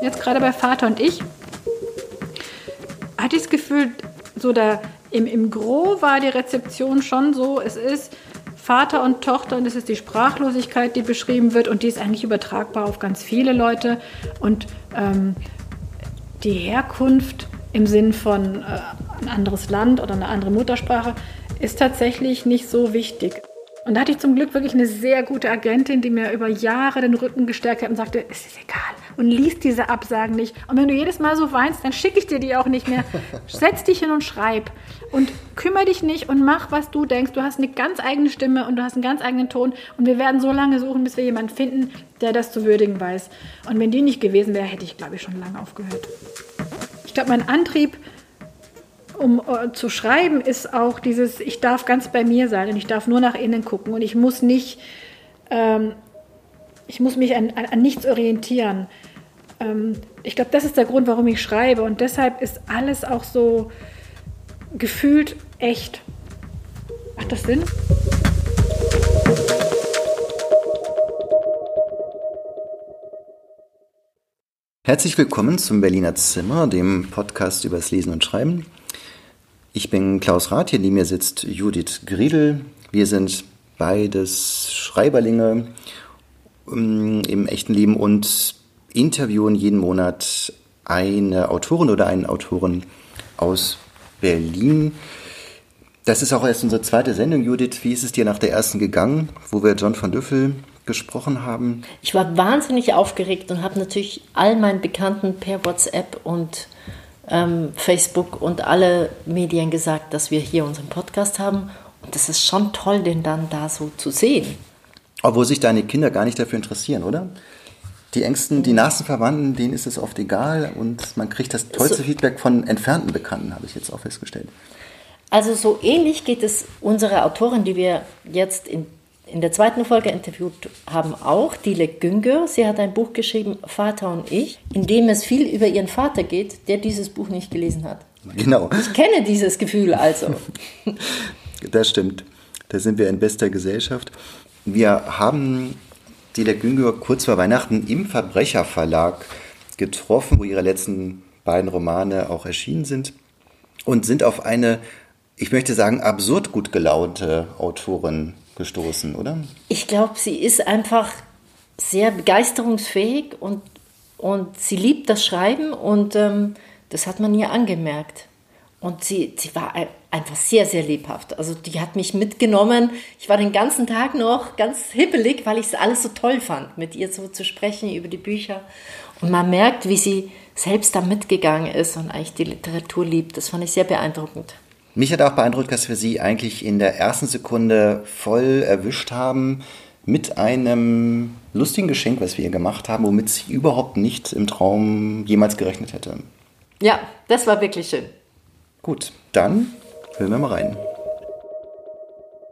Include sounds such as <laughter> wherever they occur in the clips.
Jetzt gerade bei Vater und ich hatte ich das Gefühl, so da im, im Gros war die Rezeption schon so, es ist Vater und Tochter und es ist die Sprachlosigkeit, die beschrieben wird und die ist eigentlich übertragbar auf ganz viele Leute und ähm, die Herkunft im Sinn von äh, ein anderes Land oder eine andere Muttersprache ist tatsächlich nicht so wichtig. Und da hatte ich zum Glück wirklich eine sehr gute Agentin, die mir über Jahre den Rücken gestärkt hat und sagte, es ist egal. Und liest diese Absagen nicht. Und wenn du jedes Mal so weinst, dann schicke ich dir die auch nicht mehr. <laughs> Setz dich hin und schreib. Und kümmere dich nicht und mach, was du denkst. Du hast eine ganz eigene Stimme und du hast einen ganz eigenen Ton. Und wir werden so lange suchen, bis wir jemanden finden, der das zu würdigen weiß. Und wenn die nicht gewesen wäre, hätte ich, glaube ich, schon lange aufgehört. Ich glaube, mein Antrieb um uh, zu schreiben, ist auch dieses, ich darf ganz bei mir sein und ich darf nur nach innen gucken und ich muss nicht, ähm, ich muss mich an, an, an nichts orientieren. Ähm, ich glaube, das ist der Grund, warum ich schreibe und deshalb ist alles auch so gefühlt echt. Macht das Sinn? Herzlich willkommen zum Berliner Zimmer, dem Podcast über das Lesen und Schreiben. Ich bin Klaus Rath, hier neben mir sitzt Judith Griedel. Wir sind beides Schreiberlinge ähm, im echten Leben und interviewen jeden Monat eine Autorin oder einen Autoren aus Berlin. Das ist auch erst unsere zweite Sendung, Judith. Wie ist es dir nach der ersten gegangen, wo wir John von Düffel gesprochen haben? Ich war wahnsinnig aufgeregt und habe natürlich all meinen Bekannten per WhatsApp und ähm, Facebook und alle Medien gesagt, dass wir hier unseren Podcast haben. Und das ist schon toll, den dann da so zu sehen. Obwohl sich deine Kinder gar nicht dafür interessieren, oder? Die engsten, die nahesten Verwandten, denen ist es oft egal und man kriegt das tollste so, Feedback von entfernten Bekannten, habe ich jetzt auch festgestellt. Also so ähnlich geht es unserer Autorin, die wir jetzt in in der zweiten Folge interviewt haben auch Dilek Güngör. Sie hat ein Buch geschrieben, Vater und ich, in dem es viel über ihren Vater geht, der dieses Buch nicht gelesen hat. Genau. Ich kenne dieses Gefühl also. <laughs> Das stimmt. Da sind wir in bester Gesellschaft. Wir haben Dilek Güngör kurz vor Weihnachten im Verbrecherverlag getroffen, wo ihre letzten beiden Romane auch erschienen sind und sind auf eine, ich möchte sagen, absurd gut gelaunte Autorin gestoßen, oder? Ich glaube, sie ist einfach sehr begeisterungsfähig und, und sie liebt das Schreiben und ähm, das hat man ihr angemerkt. Und sie, sie war einfach sehr, sehr lebhaft. Also die hat mich mitgenommen. Ich war den ganzen Tag noch ganz hippelig, weil ich es alles so toll fand, mit ihr so zu sprechen über die Bücher. Und man merkt, wie sie selbst da mitgegangen ist und eigentlich die Literatur liebt. Das fand ich sehr beeindruckend. Mich hat auch beeindruckt, dass wir sie eigentlich in der ersten Sekunde voll erwischt haben mit einem lustigen Geschenk, was wir ihr gemacht haben, womit sie überhaupt nicht im Traum jemals gerechnet hätte. Ja, das war wirklich schön. Gut, dann hören wir mal rein.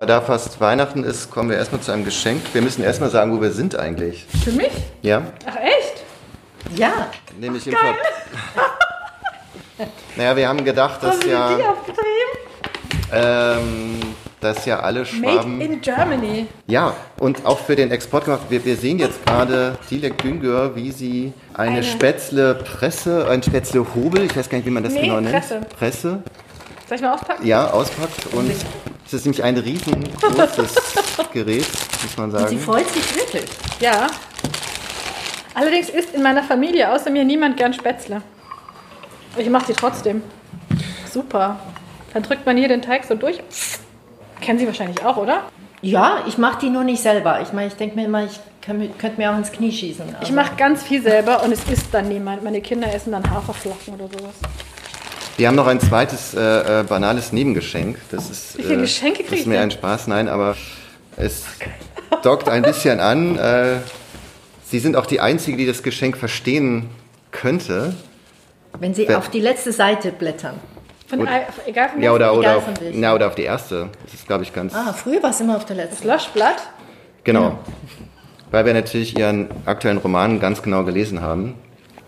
Da fast Weihnachten ist, kommen wir erstmal zu einem Geschenk. Wir müssen erstmal sagen, wo wir sind eigentlich. Für mich? Ja. Ach echt? Ja. Nämlich im Ver Naja, wir haben gedacht, dass ja. Die ähm, dass ja alle Schwaben. Made in Germany. Ja, und auch für den Export gemacht. Wir, wir sehen jetzt gerade Dilek Güngör, wie sie eine, eine Spätzle-Presse, ein Spätzle-Hobel, ich weiß gar nicht, wie man das nee, genau nennt. Presse. Presse. Soll ich mal auspacken? Ja, auspackt. Und es ist nämlich ein riesengroßes <laughs> Gerät, muss man sagen. Und sie freut sich wirklich. Ja. Allerdings isst in meiner Familie außer mir niemand gern Spätzle. Ich mache sie trotzdem. Super. Dann drückt man hier den Teig so durch. Kennen Sie wahrscheinlich auch, oder? Ja, ich mache die nur nicht selber. Ich meine, ich denke mir immer, ich könnte mir auch ins Knie schießen. Also. Ich mache ganz viel selber und es isst dann niemand. Meine Kinder essen dann Haferflocken oder sowas. Wir haben noch ein zweites äh, äh banales Nebengeschenk. Das ist, Wie viele äh, Geschenke Das ist mir ein Spaß, nein, aber es dockt ein bisschen an. Äh, Sie sind auch die Einzige, die das Geschenk verstehen könnte. Wenn Sie Wer auf die letzte Seite blättern. Von, egal von ja, oder, oder, auf, na, oder auf die erste. Das ist, glaube ich, ganz. Ah, früher war es immer auf der letzten. Das Löschblatt? Genau. Ja. Weil wir natürlich Ihren aktuellen Roman ganz genau gelesen haben.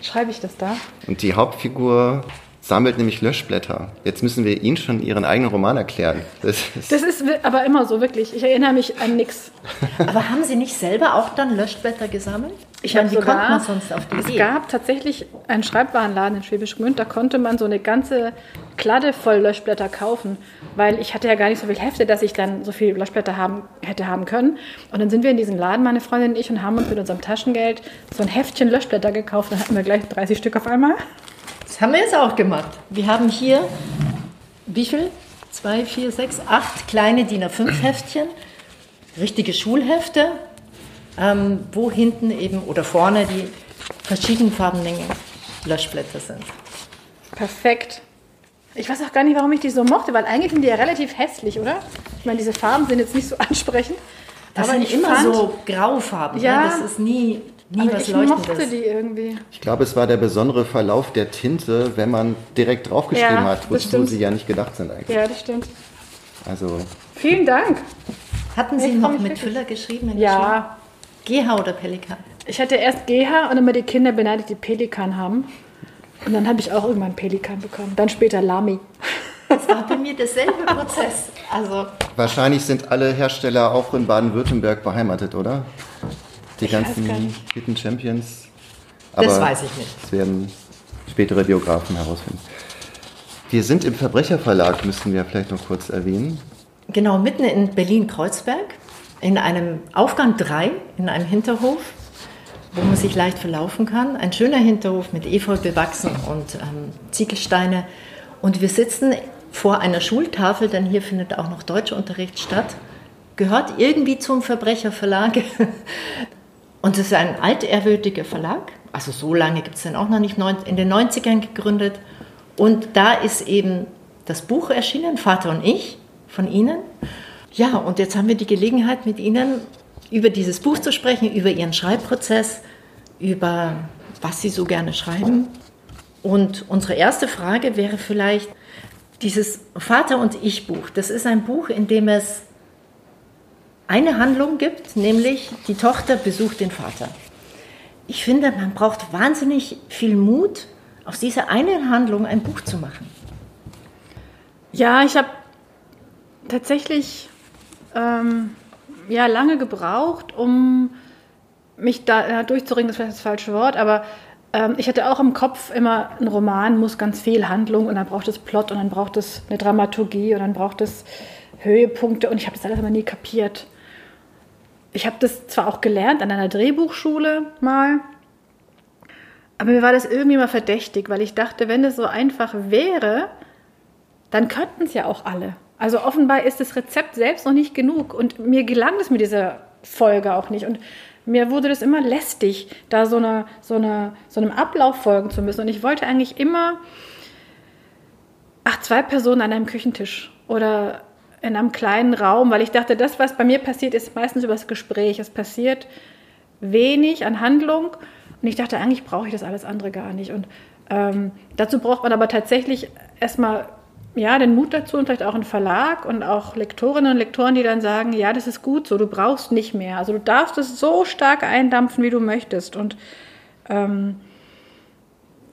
Schreibe ich das da? Und die Hauptfigur sammelt nämlich Löschblätter. Jetzt müssen wir Ihnen schon Ihren eigenen Roman erklären. Das ist, das ist aber immer so, wirklich. Ich erinnere mich an nichts. <laughs> Aber haben Sie nicht selber auch dann Löschblätter gesammelt? Ich habe sogar, kommt man sonst auf die Es Idee? gab tatsächlich einen Schreibwarenladen in Schwäbisch Gmünd, da konnte man so eine ganze Kladde voll Löschblätter kaufen, weil ich hatte ja gar nicht so viel Hefte, dass ich dann so viele Löschblätter haben, hätte haben können. Und dann sind wir in diesen Laden, meine Freundin und ich, und haben uns mit unserem Taschengeld so ein Heftchen Löschblätter gekauft. Dann hatten wir gleich 30 Stück auf einmal. Das haben wir jetzt auch gemacht. Wir haben hier, wie viel? Zwei, vier, sechs, acht kleine DIN A5-Heftchen, richtige Schulhefte, ähm, wo hinten eben oder vorne die verschiedenfarbenen Löschblätter sind. Perfekt. Ich weiß auch gar nicht, warum ich die so mochte, weil eigentlich sind die ja relativ hässlich, oder? Ich meine, diese Farben sind jetzt nicht so <laughs> ansprechend. Das aber sind immer fand, so Graufarben. Ne? Ja, ne? das ist nie, nie was ich Leuchtendes. mochte die irgendwie. Ich glaube, es war der besondere Verlauf der Tinte, wenn man direkt draufgeschrieben ja, hat, wozu sie ja nicht gedacht sind eigentlich. Ja, das stimmt. Also. Vielen Dank. Hatten Sie noch mit Füller geschrieben? ja. GH oder Pelikan? Ich hatte erst GH und immer die Kinder beneidet, die Pelikan haben. Und dann habe ich auch irgendwann Pelikan bekommen. Dann später Lami. Das war bei mir derselbe Prozess. Also Wahrscheinlich sind alle Hersteller auch in Baden-Württemberg beheimatet, oder? Die ich ganzen Hidden Champions. Aber das weiß ich nicht. Das werden spätere Biografen herausfinden. Wir sind im Verbrecherverlag, müssten wir vielleicht noch kurz erwähnen. Genau, mitten in Berlin-Kreuzberg in einem Aufgang 3, in einem Hinterhof, wo man sich leicht verlaufen kann. Ein schöner Hinterhof mit Efeu bewachsen und ähm, Ziegelsteine. Und wir sitzen vor einer Schultafel, denn hier findet auch noch Deutschunterricht statt. Gehört irgendwie zum Verbrecherverlag. <laughs> Und es ist ein altehrwürdiger Verlag. Also so lange gibt es den auch noch nicht, in den 90ern gegründet. Und da ist eben das Buch erschienen, Vater und ich, von Ihnen. Ja, und jetzt haben wir die Gelegenheit, mit Ihnen über dieses Buch zu sprechen, über Ihren Schreibprozess, über was Sie so gerne schreiben. Und unsere erste Frage wäre vielleicht dieses Vater und Ich Buch. Das ist ein Buch, in dem es eine Handlung gibt, nämlich die Tochter besucht den Vater. Ich finde, man braucht wahnsinnig viel Mut, aus dieser einen Handlung ein Buch zu machen. Ja, ich habe tatsächlich ähm, ja, lange gebraucht, um mich da ja, durchzuringen, das ist vielleicht das falsche Wort, aber ähm, ich hatte auch im Kopf immer, ein Roman muss ganz viel Handlung und dann braucht es Plot und dann braucht es eine Dramaturgie und dann braucht es Höhepunkte und ich habe das alles immer nie kapiert. Ich habe das zwar auch gelernt an einer Drehbuchschule mal, aber mir war das irgendwie mal verdächtig, weil ich dachte, wenn das so einfach wäre, dann könnten es ja auch alle. Also offenbar ist das Rezept selbst noch nicht genug und mir gelang es mit dieser Folge auch nicht. Und mir wurde das immer lästig, da so, eine, so, eine, so einem Ablauf folgen zu müssen. Und ich wollte eigentlich immer, ach, zwei Personen an einem Küchentisch oder in einem kleinen Raum, weil ich dachte, das, was bei mir passiert, ist meistens über das Gespräch. Es passiert wenig an Handlung. Und ich dachte, eigentlich brauche ich das alles andere gar nicht. Und ähm, dazu braucht man aber tatsächlich erstmal ja, den Mut dazu und vielleicht auch ein Verlag und auch Lektorinnen und Lektoren, die dann sagen, ja, das ist gut so, du brauchst nicht mehr. Also du darfst es so stark eindampfen, wie du möchtest. Und ähm,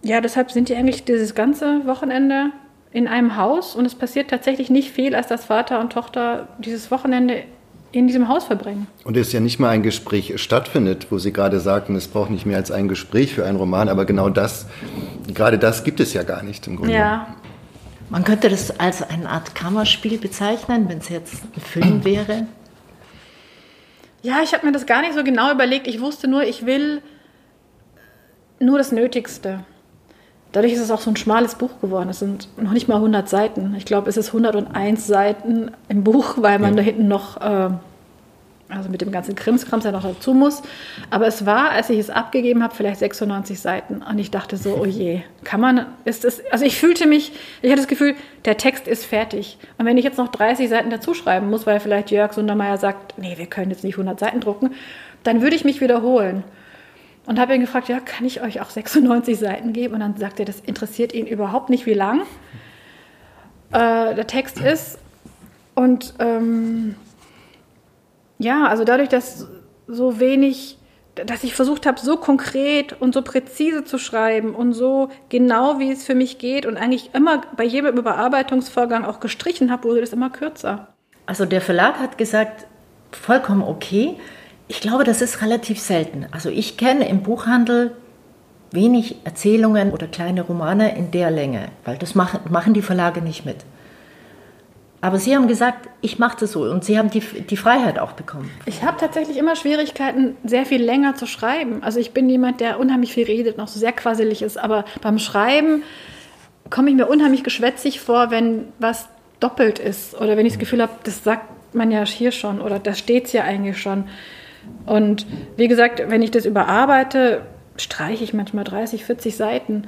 ja, deshalb sind die eigentlich dieses ganze Wochenende in einem Haus und es passiert tatsächlich nicht viel, als dass Vater und Tochter dieses Wochenende in diesem Haus verbringen. Und es ja nicht mal ein Gespräch stattfindet, wo Sie gerade sagten, es braucht nicht mehr als ein Gespräch für einen Roman, aber genau das, gerade das gibt es ja gar nicht im Grunde. Ja, man könnte das als eine Art Kammerspiel bezeichnen, wenn es jetzt ein Film <clears throat> wäre. Ja, ich habe mir das gar nicht so genau überlegt. Ich wusste nur, ich will nur das Nötigste. Dadurch ist es auch so ein schmales Buch geworden. Es sind noch nicht mal 100 Seiten. Ich glaube, es ist 101 Seiten im Buch, weil man ja. da hinten noch äh, also mit dem ganzen Krimskrams ja noch dazu muss. Aber es war, als ich es abgegeben habe, vielleicht 96 Seiten. Und ich dachte so, oh je, kann man, ist es, also ich fühlte mich, ich hatte das Gefühl, der Text ist fertig. Und wenn ich jetzt noch 30 Seiten dazu schreiben muss, weil vielleicht Jörg Sundermeier sagt, nee, wir können jetzt nicht 100 Seiten drucken, dann würde ich mich wiederholen. Und habe ihn gefragt, ja, kann ich euch auch 96 Seiten geben? Und dann sagt er, das interessiert ihn überhaupt nicht, wie lang äh, der Text ist. Und ähm, ja, also dadurch, dass so wenig dass ich versucht habe, so konkret und so präzise zu schreiben und so genau, wie es für mich geht und eigentlich immer bei jedem Überarbeitungsvorgang auch gestrichen habe, wurde das immer kürzer. Also der Verlag hat gesagt, vollkommen okay. Ich glaube, das ist relativ selten. Also ich kenne im Buchhandel wenig Erzählungen oder kleine Romane in der Länge, weil das machen, machen die Verlage nicht mit. Aber Sie haben gesagt, ich mache das so und Sie haben die, die Freiheit auch bekommen. Ich habe tatsächlich immer Schwierigkeiten, sehr viel länger zu schreiben. Also ich bin jemand, der unheimlich viel redet, noch so sehr quasselig ist. Aber beim Schreiben komme ich mir unheimlich geschwätzig vor, wenn was doppelt ist oder wenn ich das Gefühl habe, das sagt man ja hier schon oder das steht ja eigentlich schon. Und wie gesagt, wenn ich das überarbeite, streiche ich manchmal 30, 40 Seiten,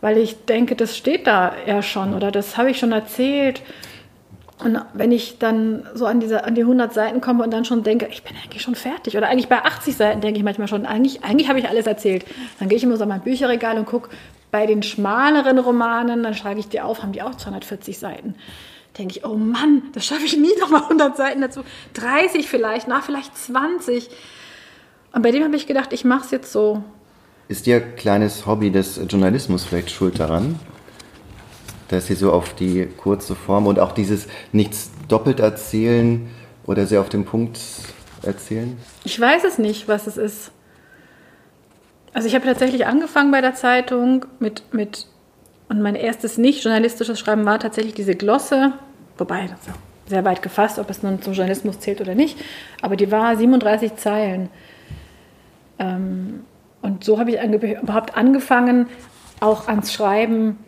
weil ich denke, das steht da ja schon oder das habe ich schon erzählt. Und wenn ich dann so an, diese, an die 100 Seiten komme und dann schon denke, ich bin eigentlich schon fertig, oder eigentlich bei 80 Seiten denke ich manchmal schon, eigentlich, eigentlich habe ich alles erzählt. Dann gehe ich immer so an mein Bücherregal und gucke bei den schmaleren Romanen, dann schlage ich die auf, haben die auch 240 Seiten. Denke ich, oh Mann, das schaffe ich nie nochmal 100 Seiten dazu. 30 vielleicht, nach vielleicht 20. Und bei dem habe ich gedacht, ich mache es jetzt so. Ist Ihr kleines Hobby des Journalismus vielleicht schuld daran? dass sie so auf die kurze Form und auch dieses nichts doppelt erzählen oder sehr auf den Punkt erzählen? Ich weiß es nicht, was es ist. Also ich habe tatsächlich angefangen bei der Zeitung mit, mit und mein erstes nicht journalistisches Schreiben war tatsächlich diese Glosse, wobei das ist sehr weit gefasst, ob es nun zum Journalismus zählt oder nicht, aber die war 37 Zeilen. Ähm, und so habe ich überhaupt angefangen, auch ans Schreiben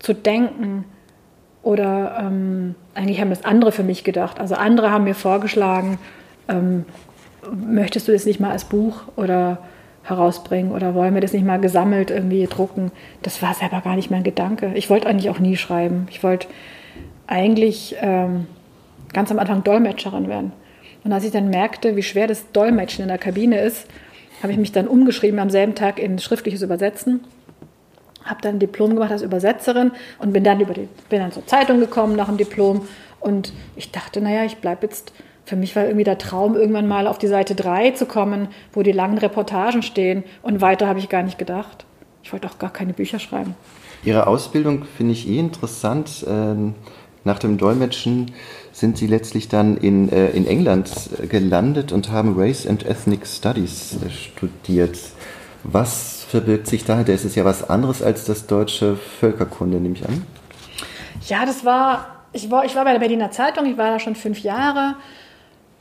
zu denken. Oder ähm, eigentlich haben das andere für mich gedacht. Also andere haben mir vorgeschlagen, ähm, möchtest du das nicht mal als Buch oder herausbringen oder wollen wir das nicht mal gesammelt irgendwie drucken? Das war selber gar nicht mein Gedanke. Ich wollte eigentlich auch nie schreiben. Ich wollte eigentlich ähm, ganz am Anfang Dolmetscherin werden. Und als ich dann merkte, wie schwer das Dolmetschen in der Kabine ist, habe ich mich dann umgeschrieben am selben Tag in schriftliches Übersetzen habe dann ein Diplom gemacht als Übersetzerin und bin dann über die, bin dann zur Zeitung gekommen nach dem Diplom und ich dachte, naja, ich bleibe jetzt, für mich war irgendwie der Traum, irgendwann mal auf die Seite 3 zu kommen, wo die langen Reportagen stehen und weiter habe ich gar nicht gedacht. Ich wollte auch gar keine Bücher schreiben. Ihre Ausbildung finde ich eh interessant. Nach dem Dolmetschen sind Sie letztlich dann in, äh, in England gelandet und haben Race and Ethnic Studies äh, studiert. Was verbirgt sich dahinter? Es ist ja was anderes als das deutsche Völkerkunde, nehme ich an. Ja, das war, ich war, ich war bei der Berliner Zeitung, ich war da schon fünf Jahre.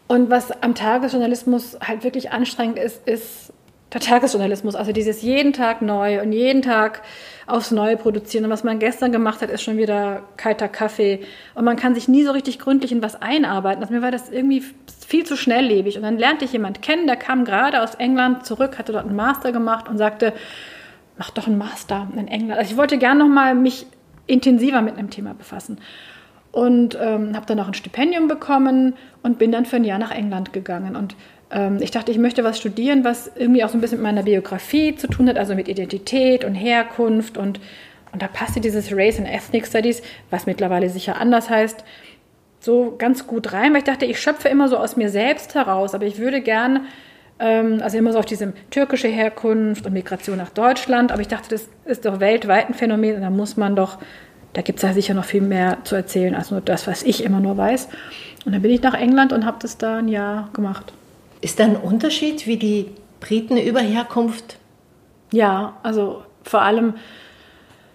Und was am Tagesjournalismus halt wirklich anstrengend ist, ist der Tagesjournalismus. Also dieses jeden Tag neu und jeden Tag aufs Neue produzieren. Und was man gestern gemacht hat, ist schon wieder kalter Kaffee. Und man kann sich nie so richtig gründlich in was einarbeiten. Also mir war das irgendwie viel zu schnelllebig. Und dann lernte ich jemand kennen, der kam gerade aus England zurück, hatte dort einen Master gemacht und sagte, mach doch einen Master in England. Also ich wollte gerne nochmal mich intensiver mit einem Thema befassen. Und ähm, habe dann auch ein Stipendium bekommen und bin dann für ein Jahr nach England gegangen. Und ich dachte, ich möchte was studieren, was irgendwie auch so ein bisschen mit meiner Biografie zu tun hat, also mit Identität und Herkunft. Und, und da passte dieses Race and Ethnic Studies, was mittlerweile sicher anders heißt, so ganz gut rein, weil ich dachte, ich schöpfe immer so aus mir selbst heraus, aber ich würde gern, ähm, also immer so auf diese türkische Herkunft und Migration nach Deutschland, aber ich dachte, das ist doch weltweit ein Phänomen und da muss man doch, da gibt es ja sicher noch viel mehr zu erzählen als nur das, was ich immer nur weiß. Und dann bin ich nach England und habe das da ein Jahr gemacht. Ist da ein Unterschied, wie die Briten über Herkunft? Ja, also vor allem,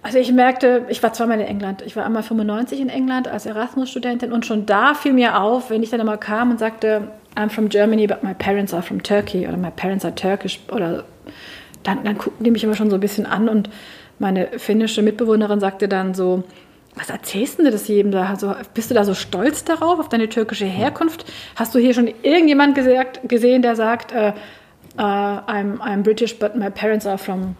also ich merkte, ich war zweimal in England. Ich war einmal 95 in England als Erasmus-Studentin und schon da fiel mir auf, wenn ich dann immer kam und sagte, I'm from Germany, but my parents are from Turkey oder my parents are Turkish oder dann, dann guckten die mich immer schon so ein bisschen an und meine finnische Mitbewohnerin sagte dann so, was erzählst du das jedem da? Also, bist du da so stolz darauf, auf deine türkische Herkunft? Hast du hier schon irgendjemand gesagt, gesehen, der sagt, uh, uh, I'm, I'm British, but my parents are from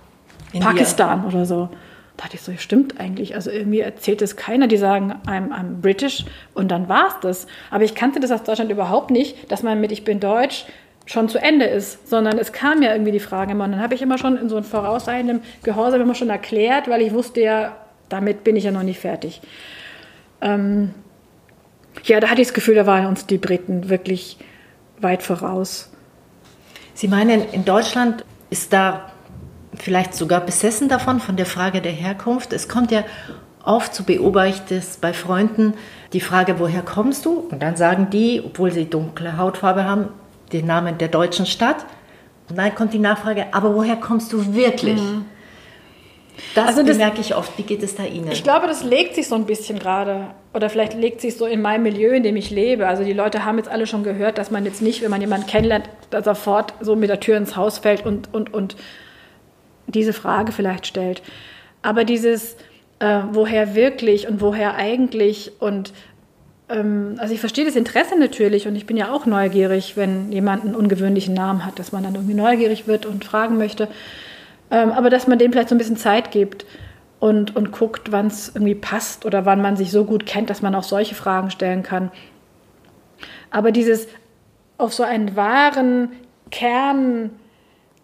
India. Pakistan oder so? Da dachte ich so, stimmt eigentlich. Also irgendwie erzählt es keiner, die sagen, I'm, I'm British und dann war es das. Aber ich kannte das aus Deutschland überhaupt nicht, dass man mit Ich bin Deutsch schon zu Ende ist, sondern es kam ja irgendwie die Frage immer. Und dann habe ich immer schon in so einem vorauseilendem Gehorsam immer schon erklärt, weil ich wusste ja, damit bin ich ja noch nicht fertig. Ähm, ja, da hatte ich das Gefühl, da waren uns die Briten wirklich weit voraus. Sie meinen, in Deutschland ist da vielleicht sogar besessen davon, von der Frage der Herkunft. Es kommt ja oft zu beobachten bei Freunden die Frage, woher kommst du? Und dann sagen die, obwohl sie dunkle Hautfarbe haben, den Namen der deutschen Stadt. Und dann kommt die Nachfrage, aber woher kommst du wirklich? Mhm. Das, also das bemerke ich oft. Wie geht es da Ihnen? Ich glaube, das legt sich so ein bisschen gerade. Oder vielleicht legt sich so in meinem Milieu, in dem ich lebe. Also die Leute haben jetzt alle schon gehört, dass man jetzt nicht, wenn man jemanden kennenlernt, sofort so mit der Tür ins Haus fällt und, und, und diese Frage vielleicht stellt. Aber dieses, äh, woher wirklich und woher eigentlich und ähm, also ich verstehe das Interesse natürlich und ich bin ja auch neugierig, wenn jemand einen ungewöhnlichen Namen hat, dass man dann irgendwie neugierig wird und fragen möchte. Ähm, aber dass man dem vielleicht so ein bisschen Zeit gibt und, und guckt, wann es irgendwie passt oder wann man sich so gut kennt, dass man auch solche Fragen stellen kann. Aber dieses auf so einen wahren Kern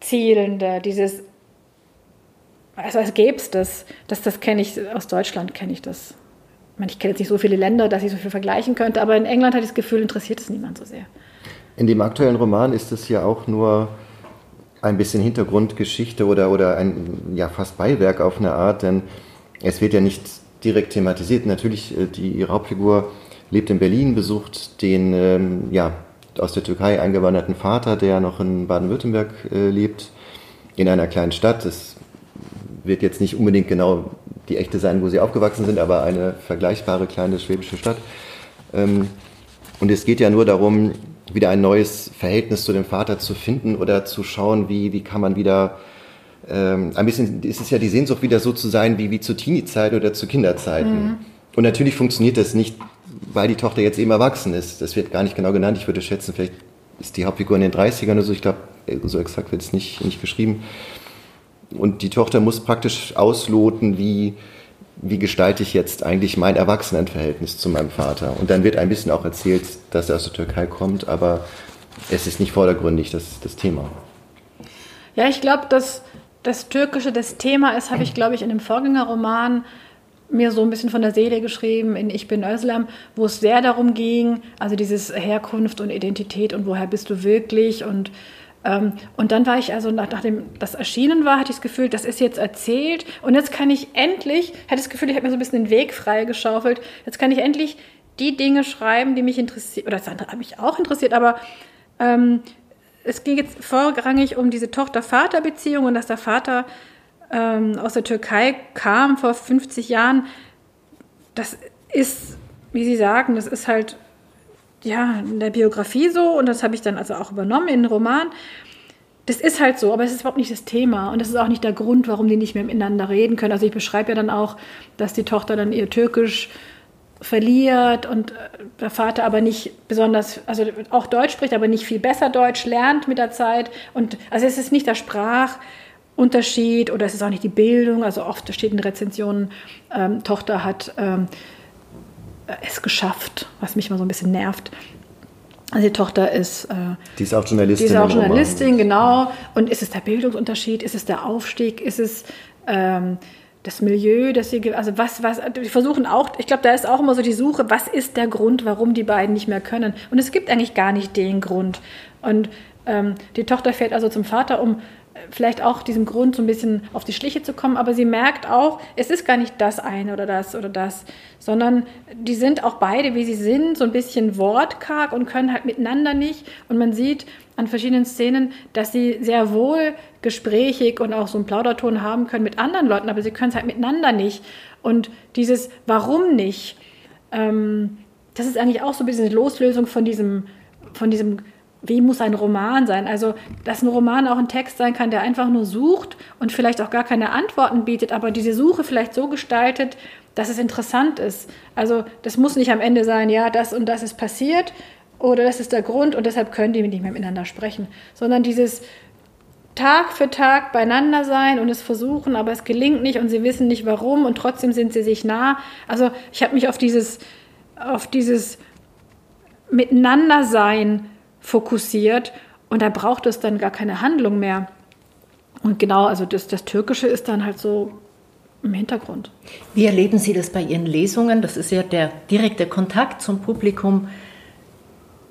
zielende, dieses, also als gäbe es das, das, das kenne ich, aus Deutschland kenne ich das. Ich, meine, ich kenne jetzt nicht so viele Länder, dass ich so viel vergleichen könnte, aber in England hatte ich das Gefühl, interessiert es niemand so sehr. In dem aktuellen Roman ist es ja auch nur ein bisschen Hintergrundgeschichte oder, oder ein ja, fast Beiwerk auf eine Art, denn es wird ja nicht direkt thematisiert. Natürlich, äh, die, Hauptfigur lebt in Berlin, besucht den ähm, ja, aus der Türkei eingewanderten Vater, der noch in Baden-Württemberg äh, lebt, in einer kleinen Stadt. Es wird jetzt nicht unbedingt genau die echte sein, wo sie aufgewachsen sind, aber eine vergleichbare kleine schwäbische Stadt. Ähm, und es geht ja nur darum, wieder ein neues Verhältnis zu dem Vater zu finden oder zu schauen, wie, wie kann man wieder, ähm, ein bisschen ist es ja die Sehnsucht, wieder so zu sein wie, wie zu Teenie-Zeiten oder zu Kinderzeiten. Mhm. Und natürlich funktioniert das nicht, weil die Tochter jetzt eben erwachsen ist. Das wird gar nicht genau genannt. Ich würde schätzen, vielleicht ist die Hauptfigur in den 30ern oder so. Ich glaube, so exakt wird es nicht, nicht geschrieben. Und die Tochter muss praktisch ausloten, wie, wie gestalte ich jetzt eigentlich mein Erwachsenenverhältnis zu meinem Vater? Und dann wird ein bisschen auch erzählt, dass er aus der Türkei kommt, aber es ist nicht vordergründig das, das Thema. Ja, ich glaube, dass das Türkische das Thema ist, habe ich, glaube ich, in dem Vorgängerroman mir so ein bisschen von der Seele geschrieben in Ich bin Özlem, wo es sehr darum ging, also dieses Herkunft und Identität und woher bist du wirklich und und dann war ich also, nachdem das erschienen war, hatte ich das Gefühl, das ist jetzt erzählt und jetzt kann ich endlich, hatte das Gefühl, ich habe mir so ein bisschen den Weg freigeschaufelt, jetzt kann ich endlich die Dinge schreiben, die mich interessieren, oder das andere hat mich auch interessiert, aber ähm, es ging jetzt vorrangig um diese Tochter-Vater-Beziehung und dass der Vater ähm, aus der Türkei kam vor 50 Jahren. Das ist, wie Sie sagen, das ist halt ja, in der Biografie so und das habe ich dann also auch übernommen in den Roman. Das ist halt so, aber es ist überhaupt nicht das Thema und das ist auch nicht der Grund, warum die nicht mehr miteinander reden können. Also ich beschreibe ja dann auch, dass die Tochter dann ihr Türkisch verliert und äh, der Vater aber nicht besonders, also auch Deutsch spricht, aber nicht viel besser Deutsch lernt mit der Zeit. Und also es ist nicht der Sprachunterschied oder es ist auch nicht die Bildung. Also oft steht in Rezensionen, ähm, Tochter hat ähm, es geschafft, was mich mal so ein bisschen nervt. Also die Tochter ist, äh, die ist auch Journalistin. Die ist auch Journalistin, genau. Und ist es der Bildungsunterschied? Ist es der Aufstieg? Ist es ähm, das Milieu, das sie, also was, was, die versuchen auch, ich glaube, da ist auch immer so die Suche, was ist der Grund, warum die beiden nicht mehr können? Und es gibt eigentlich gar nicht den Grund. Und ähm, die Tochter fährt also zum Vater, um vielleicht auch diesem Grund so ein bisschen auf die Schliche zu kommen, aber sie merkt auch, es ist gar nicht das eine oder das oder das, sondern die sind auch beide, wie sie sind, so ein bisschen wortkarg und können halt miteinander nicht. Und man sieht an verschiedenen Szenen, dass sie sehr wohl gesprächig und auch so einen Plauderton haben können mit anderen Leuten, aber sie können es halt miteinander nicht. Und dieses Warum nicht, ähm, das ist eigentlich auch so ein bisschen eine Loslösung von diesem, von diesem wie muss ein Roman sein? Also, dass ein Roman auch ein Text sein kann, der einfach nur sucht und vielleicht auch gar keine Antworten bietet, aber diese Suche vielleicht so gestaltet, dass es interessant ist. Also, das muss nicht am Ende sein, ja, das und das ist passiert oder das ist der Grund und deshalb können die nicht mehr miteinander sprechen, sondern dieses Tag für Tag beieinander sein und es versuchen, aber es gelingt nicht und sie wissen nicht warum und trotzdem sind sie sich nah. Also, ich habe mich auf dieses, auf dieses Miteinander sein fokussiert und da braucht es dann gar keine Handlung mehr. Und genau, also das, das Türkische ist dann halt so im Hintergrund. Wie erleben Sie das bei Ihren Lesungen? Das ist ja der direkte Kontakt zum Publikum.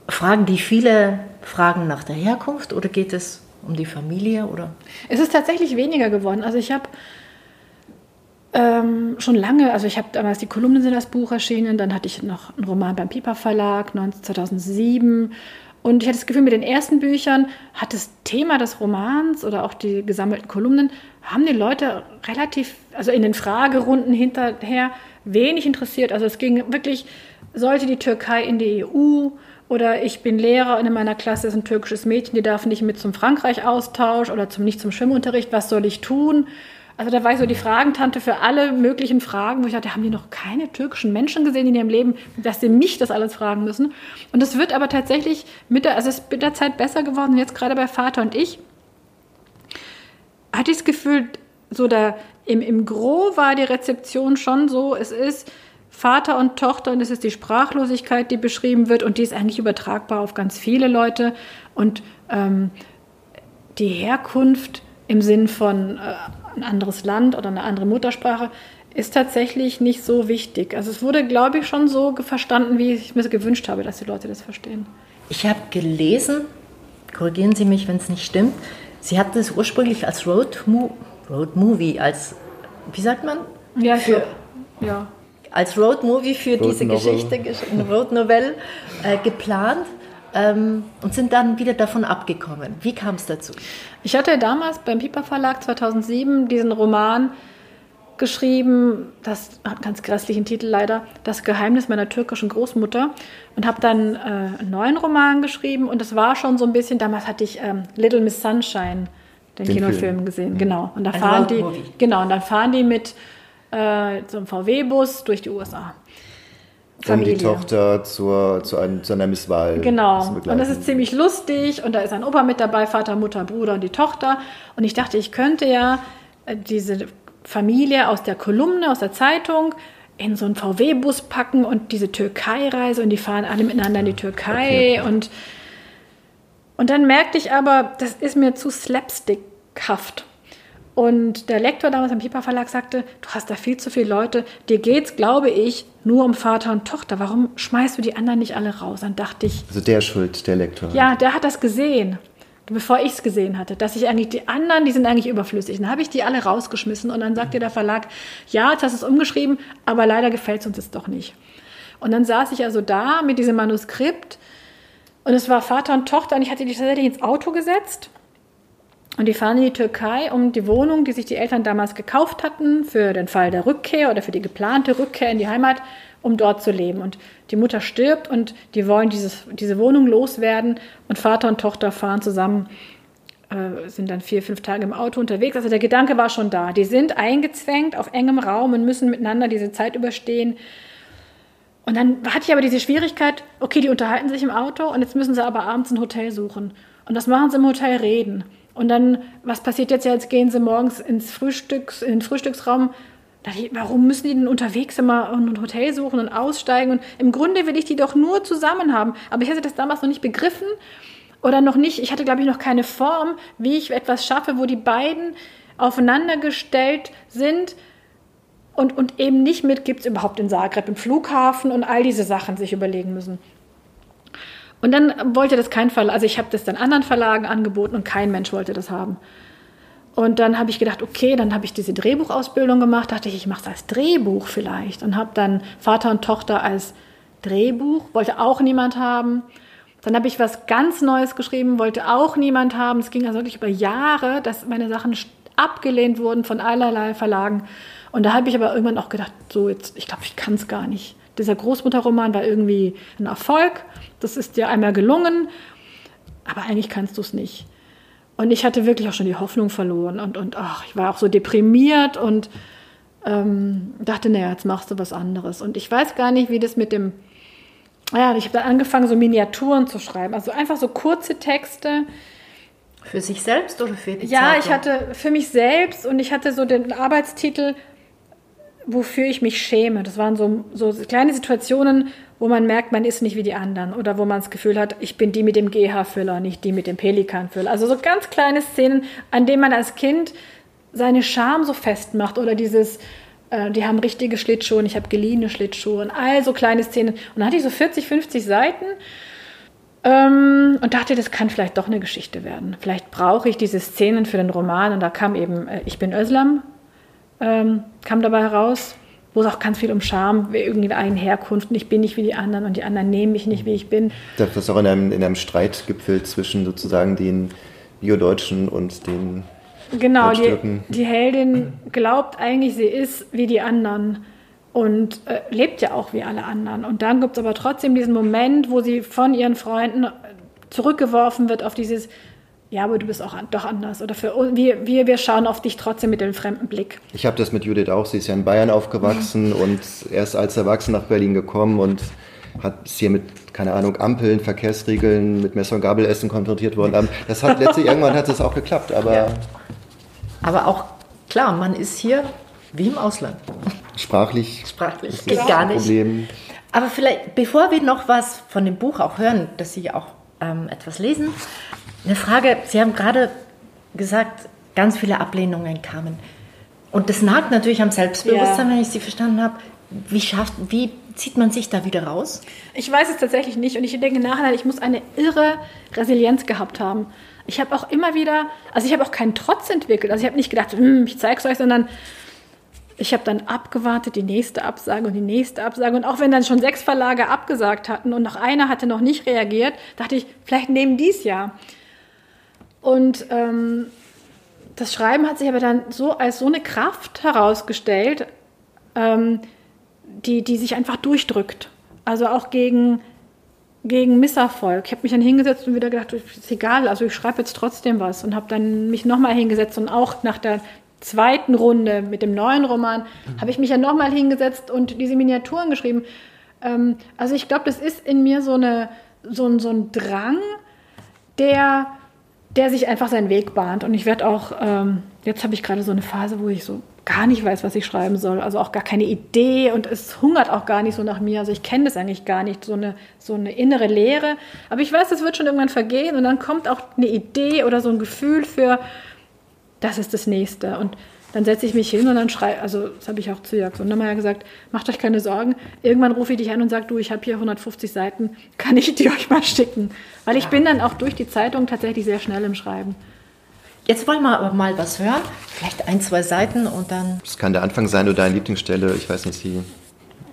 Fragen die viele Fragen nach der Herkunft oder geht es um die Familie oder? Es ist tatsächlich weniger geworden. Also ich habe ähm, schon lange, also ich habe damals die Kolumnen sind das Buch erschienen, dann hatte ich noch einen Roman beim Piper Verlag 2007 und ich hatte das Gefühl, mit den ersten Büchern hat das Thema des Romans oder auch die gesammelten Kolumnen, haben die Leute relativ, also in den Fragerunden hinterher wenig interessiert. Also es ging wirklich, sollte die Türkei in die EU oder ich bin Lehrer und in meiner Klasse ist ein türkisches Mädchen, die darf nicht mit zum Frankreich-Austausch oder zum, nicht zum Schwimmunterricht, was soll ich tun? Also da war ich so die Fragentante für alle möglichen Fragen, wo ich dachte, haben die noch keine türkischen Menschen gesehen in ihrem Leben, dass sie mich das alles fragen müssen. Und es wird aber tatsächlich mit der, also es ist mit der Zeit besser geworden. Jetzt gerade bei Vater und ich hatte ich das Gefühl, so da im, im Gros war die Rezeption schon so, es ist Vater und Tochter und es ist die Sprachlosigkeit, die beschrieben wird und die ist eigentlich übertragbar auf ganz viele Leute und ähm, die Herkunft im Sinn von äh, ein anderes Land oder eine andere Muttersprache ist tatsächlich nicht so wichtig. Also es wurde, glaube ich, schon so verstanden, wie ich mir gewünscht habe, dass die Leute das verstehen. Ich habe gelesen, korrigieren Sie mich, wenn es nicht stimmt, Sie hatten es ursprünglich als Road, Mo Road Movie, als, wie sagt man? Ja, für, ja. Als Road Movie für Road diese Novel. Geschichte, Road Novelle, äh, geplant ähm, und sind dann wieder davon abgekommen. Wie kam es dazu? Ich hatte damals beim Piper Verlag 2007 diesen Roman geschrieben, das hat einen ganz grässlichen Titel leider, Das Geheimnis meiner türkischen Großmutter und habe dann äh, einen neuen Roman geschrieben und das war schon so ein bisschen, damals hatte ich ähm, Little Miss Sunshine, den, den Kinofilm Film. gesehen, mhm. genau. Und da fahren die, genau, und dann fahren die mit äh, so einem VW-Bus durch die USA. Familie. Um die Tochter zur, zu, einem, zu einer Misswahl Genau. Und das ist ziemlich lustig. Und da ist ein Opa mit dabei, Vater, Mutter, Bruder und die Tochter. Und ich dachte, ich könnte ja äh, diese Familie aus der Kolumne, aus der Zeitung, in so einen VW-Bus packen und diese Türkei-Reise und die fahren alle miteinander in die Türkei. Okay. Und, und dann merkte ich aber, das ist mir zu slapstickhaft. Und der Lektor damals am Piper Verlag sagte, du hast da viel zu viele Leute, dir geht's, glaube ich, nur um Vater und Tochter. Warum schmeißt du die anderen nicht alle raus? Dann dachte ich. Also der schuld, der Lektor. Ja, der hat das gesehen, bevor ich es gesehen hatte, dass ich eigentlich die anderen, die sind eigentlich überflüssig. Dann habe ich die alle rausgeschmissen und dann sagte der Verlag, ja, jetzt hast du es umgeschrieben, aber leider gefällt es uns jetzt doch nicht. Und dann saß ich also da mit diesem Manuskript und es war Vater und Tochter und ich hatte die tatsächlich ins Auto gesetzt und die fahren in die Türkei, um die Wohnung, die sich die Eltern damals gekauft hatten, für den Fall der Rückkehr oder für die geplante Rückkehr in die Heimat, um dort zu leben. Und die Mutter stirbt und die wollen dieses, diese Wohnung loswerden. Und Vater und Tochter fahren zusammen, äh, sind dann vier, fünf Tage im Auto unterwegs. Also der Gedanke war schon da. Die sind eingezwängt auf engem Raum und müssen miteinander diese Zeit überstehen. Und dann hatte ich aber diese Schwierigkeit, okay, die unterhalten sich im Auto und jetzt müssen sie aber abends ein Hotel suchen. Und das machen sie im Hotel reden. Und dann, was passiert jetzt? Jetzt gehen sie morgens ins Frühstücks, in den Frühstücksraum. Warum müssen die denn unterwegs immer ein Hotel suchen und aussteigen? Und im Grunde will ich die doch nur zusammen haben. Aber ich hatte das damals noch nicht begriffen oder noch nicht. Ich hatte, glaube ich, noch keine Form, wie ich etwas schaffe, wo die beiden aufeinandergestellt sind und, und eben nicht mit, gibt es überhaupt in Zagreb einen Flughafen und all diese Sachen sich überlegen müssen. Und dann wollte das kein Verlag, also ich habe das dann anderen Verlagen angeboten und kein Mensch wollte das haben. Und dann habe ich gedacht, okay, dann habe ich diese Drehbuchausbildung gemacht, dachte ich, ich mache es als Drehbuch vielleicht und habe dann Vater und Tochter als Drehbuch, wollte auch niemand haben. Dann habe ich was ganz Neues geschrieben, wollte auch niemand haben. Es ging also wirklich über Jahre, dass meine Sachen abgelehnt wurden von allerlei Verlagen. Und da habe ich aber irgendwann auch gedacht, so jetzt, ich glaube, ich kann es gar nicht. Dieser Großmutterroman war irgendwie ein Erfolg. Das ist dir einmal gelungen, aber eigentlich kannst du es nicht. Und ich hatte wirklich auch schon die Hoffnung verloren und, und ach, ich war auch so deprimiert und ähm, dachte, naja, jetzt machst du was anderes. Und ich weiß gar nicht, wie das mit dem, ja, ich habe dann angefangen, so Miniaturen zu schreiben, also einfach so kurze Texte. Für sich selbst oder für die Ja, Zeitung? ich hatte für mich selbst und ich hatte so den Arbeitstitel wofür ich mich schäme. Das waren so, so kleine Situationen, wo man merkt, man ist nicht wie die anderen oder wo man das Gefühl hat, ich bin die mit dem GH-Füller, nicht die mit dem Pelikan-Füller. Also so ganz kleine Szenen, an denen man als Kind seine Scham so festmacht oder dieses, äh, die haben richtige Schlittschuhe und ich habe geliehene Schlittschuhe und all so kleine Szenen. Und dann hatte ich so 40, 50 Seiten Ähm, und dachte, das kann vielleicht doch eine Geschichte werden. Vielleicht brauche ich diese Szenen für den Roman. Und da kam eben äh, Ich bin Özlem, ähm, kam dabei heraus, wo es auch ganz viel um Scham, irgendwie eine Herkunft und ich bin nicht wie die anderen und die anderen nehmen mich nicht, wie ich bin. Das ist auch in einem, in einem Streit gipfelt zwischen sozusagen den Bio-Deutschen und den Genau, die, die Heldin glaubt eigentlich, sie ist wie die anderen und äh, lebt ja auch wie alle anderen. Und dann gibt es aber trotzdem diesen Moment, wo sie von ihren Freunden zurückgeworfen wird auf dieses, ja, aber du bist auch doch anders. Oder für wir, wir, wir schauen auf dich trotzdem mit dem fremden Blick. Ich habe das mit Judith auch. Sie ist ja in Bayern aufgewachsen und erst als Erwachsene nach Berlin gekommen und hat hier mit, keine Ahnung, Ampeln, Verkehrsregeln, mit Messer und Gabelessen konfrontiert worden. <laughs> Das hat letztlich, irgendwann hat es auch geklappt, aber. Ja. Aber auch klar, man ist hier wie im Ausland. Sprachlich. Sprachlich. Geht gar nicht. Problem. Aber vielleicht, bevor wir noch was von dem Buch auch hören, dass Sie auch ähm, etwas lesen, eine Frage. Sie haben gerade gesagt, ganz viele Ablehnungen kamen. Und das nagt natürlich am Selbstbewusstsein, ja. wenn ich Sie verstanden habe. Wie, schafft, wie zieht man sich da wieder raus? Ich weiß es tatsächlich nicht. Und ich denke nachher, ich muss eine irre Resilienz gehabt haben. Ich habe auch immer wieder, also ich habe auch keinen Trotz entwickelt. Also ich habe nicht gedacht, hm, ich zeige es euch, sondern ich habe dann abgewartet, die nächste Absage und die nächste Absage. Und auch wenn dann schon sechs Verlage abgesagt hatten und noch einer hatte noch nicht reagiert, dachte ich, vielleicht nehmen die es ja. Und ähm, das Schreiben hat sich aber dann so als so eine Kraft herausgestellt, ähm, die, die sich einfach durchdrückt. Also auch gegen, gegen Misserfolg. Ich habe mich dann hingesetzt und wieder gedacht, ist egal, also ich schreibe jetzt trotzdem was und habe dann mich nochmal hingesetzt und auch nach der zweiten Runde mit dem neuen Roman mhm. habe ich mich ja nochmal hingesetzt und diese Miniaturen geschrieben. Ähm, also ich glaube, das ist in mir so, eine, so, so ein Drang, der der sich einfach seinen Weg bahnt. Und ich werde auch, ähm, jetzt habe ich gerade so eine Phase, wo ich so gar nicht weiß, was ich schreiben soll. Also auch gar keine Idee und es hungert auch gar nicht so nach mir. Also ich kenne das eigentlich gar nicht, so eine, so eine innere Leere. Aber ich weiß, das wird schon irgendwann vergehen und dann kommt auch eine Idee oder so ein Gefühl für, das ist das Nächste. Und dann setze ich mich hin und dann schreibe, also das habe ich auch zu Jörg Sondermeier gesagt, macht euch keine Sorgen. Irgendwann rufe ich dich an und sage, du, ich habe hier 150 Seiten, kann ich die <laughs> euch mal schicken? Weil ich ja. bin dann auch durch die Zeitung tatsächlich sehr schnell im Schreiben. Jetzt wollen wir aber mal was hören, vielleicht ein, zwei Seiten und dann... Das kann der Anfang sein oder deine Lieblingsstelle, ich weiß nicht, Sie...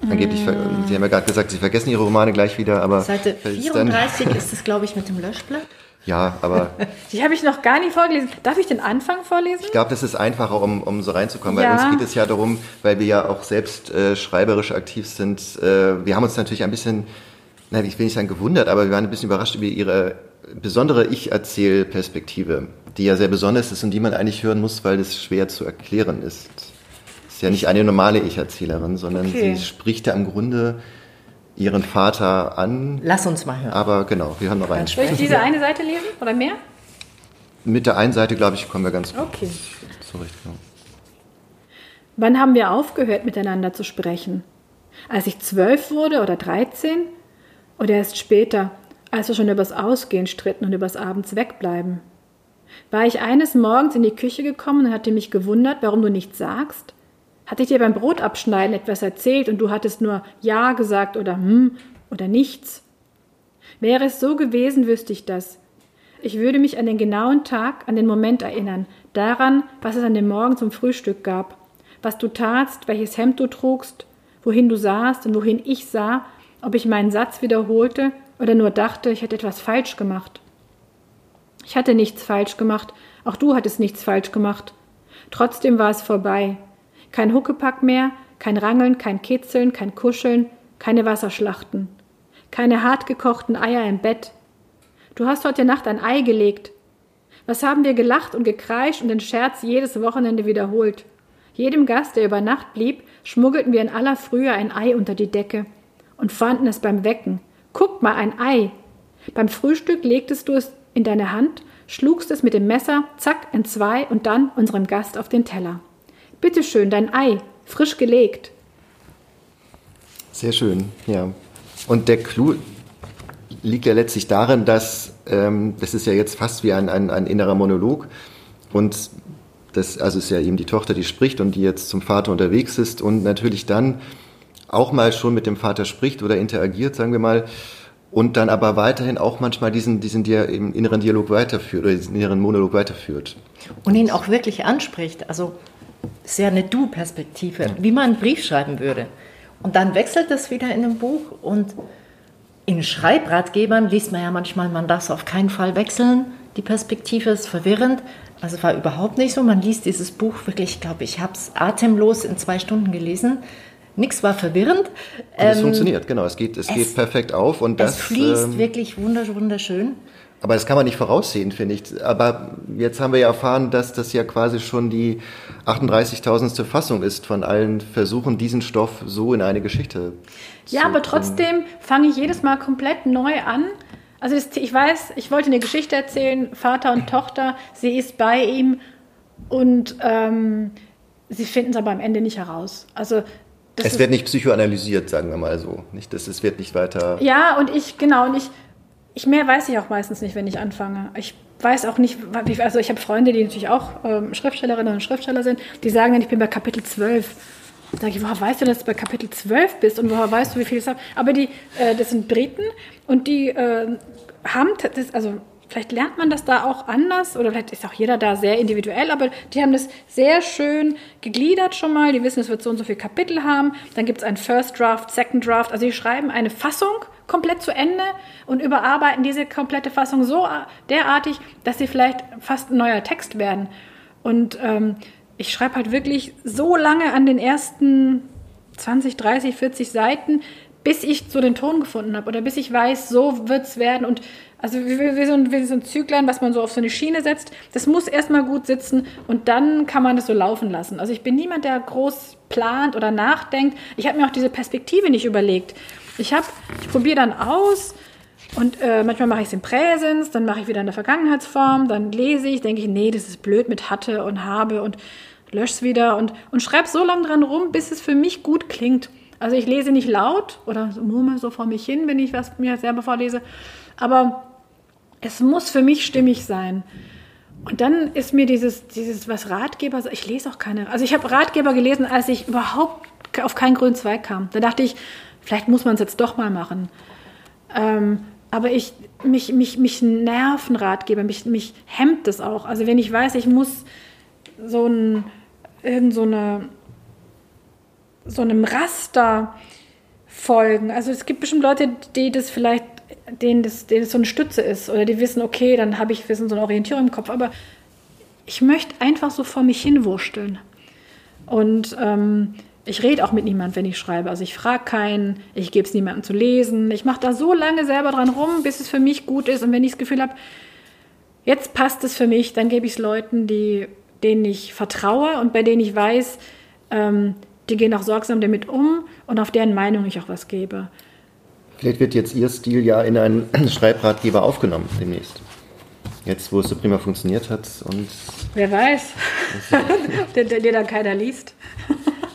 Angeblich, mm. Sie haben ja gerade gesagt, Sie vergessen Ihre Romane gleich wieder, aber... Seite 34 ist es, glaube ich, mit dem Löschblatt. Ja, aber. <laughs> Die habe ich noch gar nicht vorgelesen. Darf ich den Anfang vorlesen? Ich glaube, das ist einfacher, um, um so reinzukommen. Ja. Bei uns geht es ja darum, weil wir ja auch selbst äh, schreiberisch aktiv sind. Äh, wir haben uns natürlich ein bisschen, nein, ich will nicht sagen gewundert, aber wir waren ein bisschen überrascht über ihre besondere Ich-Erzähl-Perspektive, die ja sehr besonders ist und die man eigentlich hören muss, weil es schwer zu erklären ist. Ist ja nicht eine normale Ich-Erzählerin, sondern okay. sie spricht ja im Grunde ihren Vater an. Lass uns mal hören. Aber genau, wir hören noch rein. Soll ich diese eine Seite lesen oder mehr? Mit der einen Seite, glaube ich, kommen wir ganz gut okay. zurecht. Ja. Wann haben wir aufgehört, miteinander zu sprechen? Als ich zwölf wurde oder dreizehn? Oder erst später, als wir schon übers Ausgehen stritten und übers Abends wegbleiben? War ich eines Morgens in die Küche gekommen und hatte mich gewundert, warum du nichts sagst? Hatte ich dir beim Brotabschneiden etwas erzählt und du hattest nur Ja gesagt oder Hm oder nichts? Wäre es so gewesen, wüsste ich das. Ich würde mich an den genauen Tag, an den Moment erinnern, daran, was es an dem Morgen zum Frühstück gab, was du tatst, welches Hemd du trugst, wohin du sahst und wohin ich sah, ob ich meinen Satz wiederholte oder nur dachte, ich hätte etwas falsch gemacht. Ich hatte nichts falsch gemacht, auch du hattest nichts falsch gemacht. Trotzdem war es vorbei. Kein Huckepack mehr, kein Rangeln, kein Kitzeln, kein Kuscheln, keine Wasserschlachten. Keine hartgekochten Eier im Bett. Du hast heute Nacht ein Ei gelegt. Was haben wir gelacht und gekreischt und den Scherz jedes Wochenende wiederholt. Jedem Gast, der über Nacht blieb, schmuggelten wir in aller Frühe ein Ei unter die Decke und fanden es beim Wecken. Guck mal, ein Ei. Beim Frühstück legtest du es in deine Hand, schlugst es mit dem Messer, zack, in zwei und dann unserem Gast auf den Teller. Bitte schön, dein Ei, frisch gelegt. Sehr schön, ja. Und der Clou liegt ja letztlich darin, dass ähm, das ist ja jetzt fast wie ein, ein, ein innerer Monolog und das also ist ja eben die Tochter, die spricht und die jetzt zum Vater unterwegs ist und natürlich dann auch mal schon mit dem Vater spricht oder interagiert, sagen wir mal. und dann aber weiterhin auch manchmal diesen, diesen inneren Dialog weiterführt oder diesen inneren Monolog weiterführt. Und ihn auch wirklich anspricht. Also sehr eine Du-Perspektive, wie man einen Brief schreiben würde. Und dann wechselt das wieder in einem Buch und in Schreibratgebern liest man ja manchmal, man darf es auf keinen Fall wechseln. Die Perspektive ist verwirrend. Also es war überhaupt nicht so. Man liest dieses Buch wirklich, ich glaube, ich habe es atemlos in zwei Stunden gelesen. Nichts war verwirrend. Und es ähm, funktioniert, genau. Es geht, es, es geht perfekt auf. Und das, es fließt ähm, wirklich wunderschön. Aber das kann man nicht voraussehen, finde ich. Aber jetzt haben wir ja erfahren, dass das ja quasi schon die 38.000. Fassung ist von allen Versuchen, diesen Stoff so in eine Geschichte zu Ja, aber trotzdem fange ich jedes Mal komplett neu an. Also das, ich weiß, ich wollte eine Geschichte erzählen, Vater und Tochter, sie ist bei ihm und ähm, sie finden es aber am Ende nicht heraus. Also es wird nicht psychoanalysiert, sagen wir mal so. Nicht, das, es wird nicht weiter. Ja, und ich, genau, und ich, ich mehr weiß ich auch meistens nicht, wenn ich anfange. Ich weiß auch nicht, also ich habe Freunde, die natürlich auch ähm, Schriftstellerinnen und Schriftsteller sind, die sagen dann, ich bin bei Kapitel 12. Da sage ich, woher weißt du, dass du bei Kapitel 12 bist und woher weißt du, wie viel es hat? Aber die, äh, das sind Briten und die äh, haben, das, also vielleicht lernt man das da auch anders oder vielleicht ist auch jeder da sehr individuell, aber die haben das sehr schön gegliedert schon mal. Die wissen, es wird so und so viele Kapitel haben. Dann gibt es einen First Draft, Second Draft. Also die schreiben eine Fassung komplett zu Ende und überarbeiten diese komplette Fassung so derartig, dass sie vielleicht fast ein neuer Text werden. Und ähm, ich schreibe halt wirklich so lange an den ersten 20, 30, 40 Seiten, bis ich so den Ton gefunden habe oder bis ich weiß, so wird es werden. Und also wie, wie, so ein, wie so ein Züglein, was man so auf so eine Schiene setzt, das muss erstmal gut sitzen und dann kann man das so laufen lassen. Also ich bin niemand, der groß plant oder nachdenkt. Ich habe mir auch diese Perspektive nicht überlegt. Ich ich probiere dann aus und äh, manchmal mache ich es in Präsens, dann mache ich wieder in der Vergangenheitsform, dann lese ich, denke ich, nee, das ist blöd mit hatte und habe und lösche es wieder und, und schreibe so lange dran rum, bis es für mich gut klingt. Also ich lese nicht laut oder murmel so vor mich hin, wenn ich was mir selber vorlese, aber es muss für mich stimmig sein. Und dann ist mir dieses, dieses was Ratgeber, ich lese auch keine, also ich habe Ratgeber gelesen, als ich überhaupt auf keinen grünen Zweig kam. Da dachte ich, vielleicht muss man es jetzt doch mal machen. Ähm, aber ich, mich, mich, mich nerven Ratgeber, mich, mich hemmt das auch. Also wenn ich weiß, ich muss so ein, irgend so eine, so einem Raster folgen. Also es gibt bestimmt Leute, die das vielleicht, denen das, denen das so eine Stütze ist oder die wissen, okay, dann habe ich wissen so eine Orientierung im Kopf. Aber ich möchte einfach so vor mich hinwursteln. Und ähm, ich rede auch mit niemandem, wenn ich schreibe. Also ich frage keinen, ich gebe es niemandem zu lesen. Ich mache da so lange selber dran rum, bis es für mich gut ist. Und wenn ich das Gefühl habe, jetzt passt es für mich, dann gebe ich es Leuten, die, denen ich vertraue und bei denen ich weiß, ähm, die gehen auch sorgsam damit um und auf deren Meinung ich auch was gebe. Vielleicht wird jetzt Ihr Stil ja in einen <clears throat> Schreibratgeber aufgenommen demnächst. Jetzt, wo es so prima funktioniert hat und. Wer weiß, <laughs> der, der, der dann keiner liest.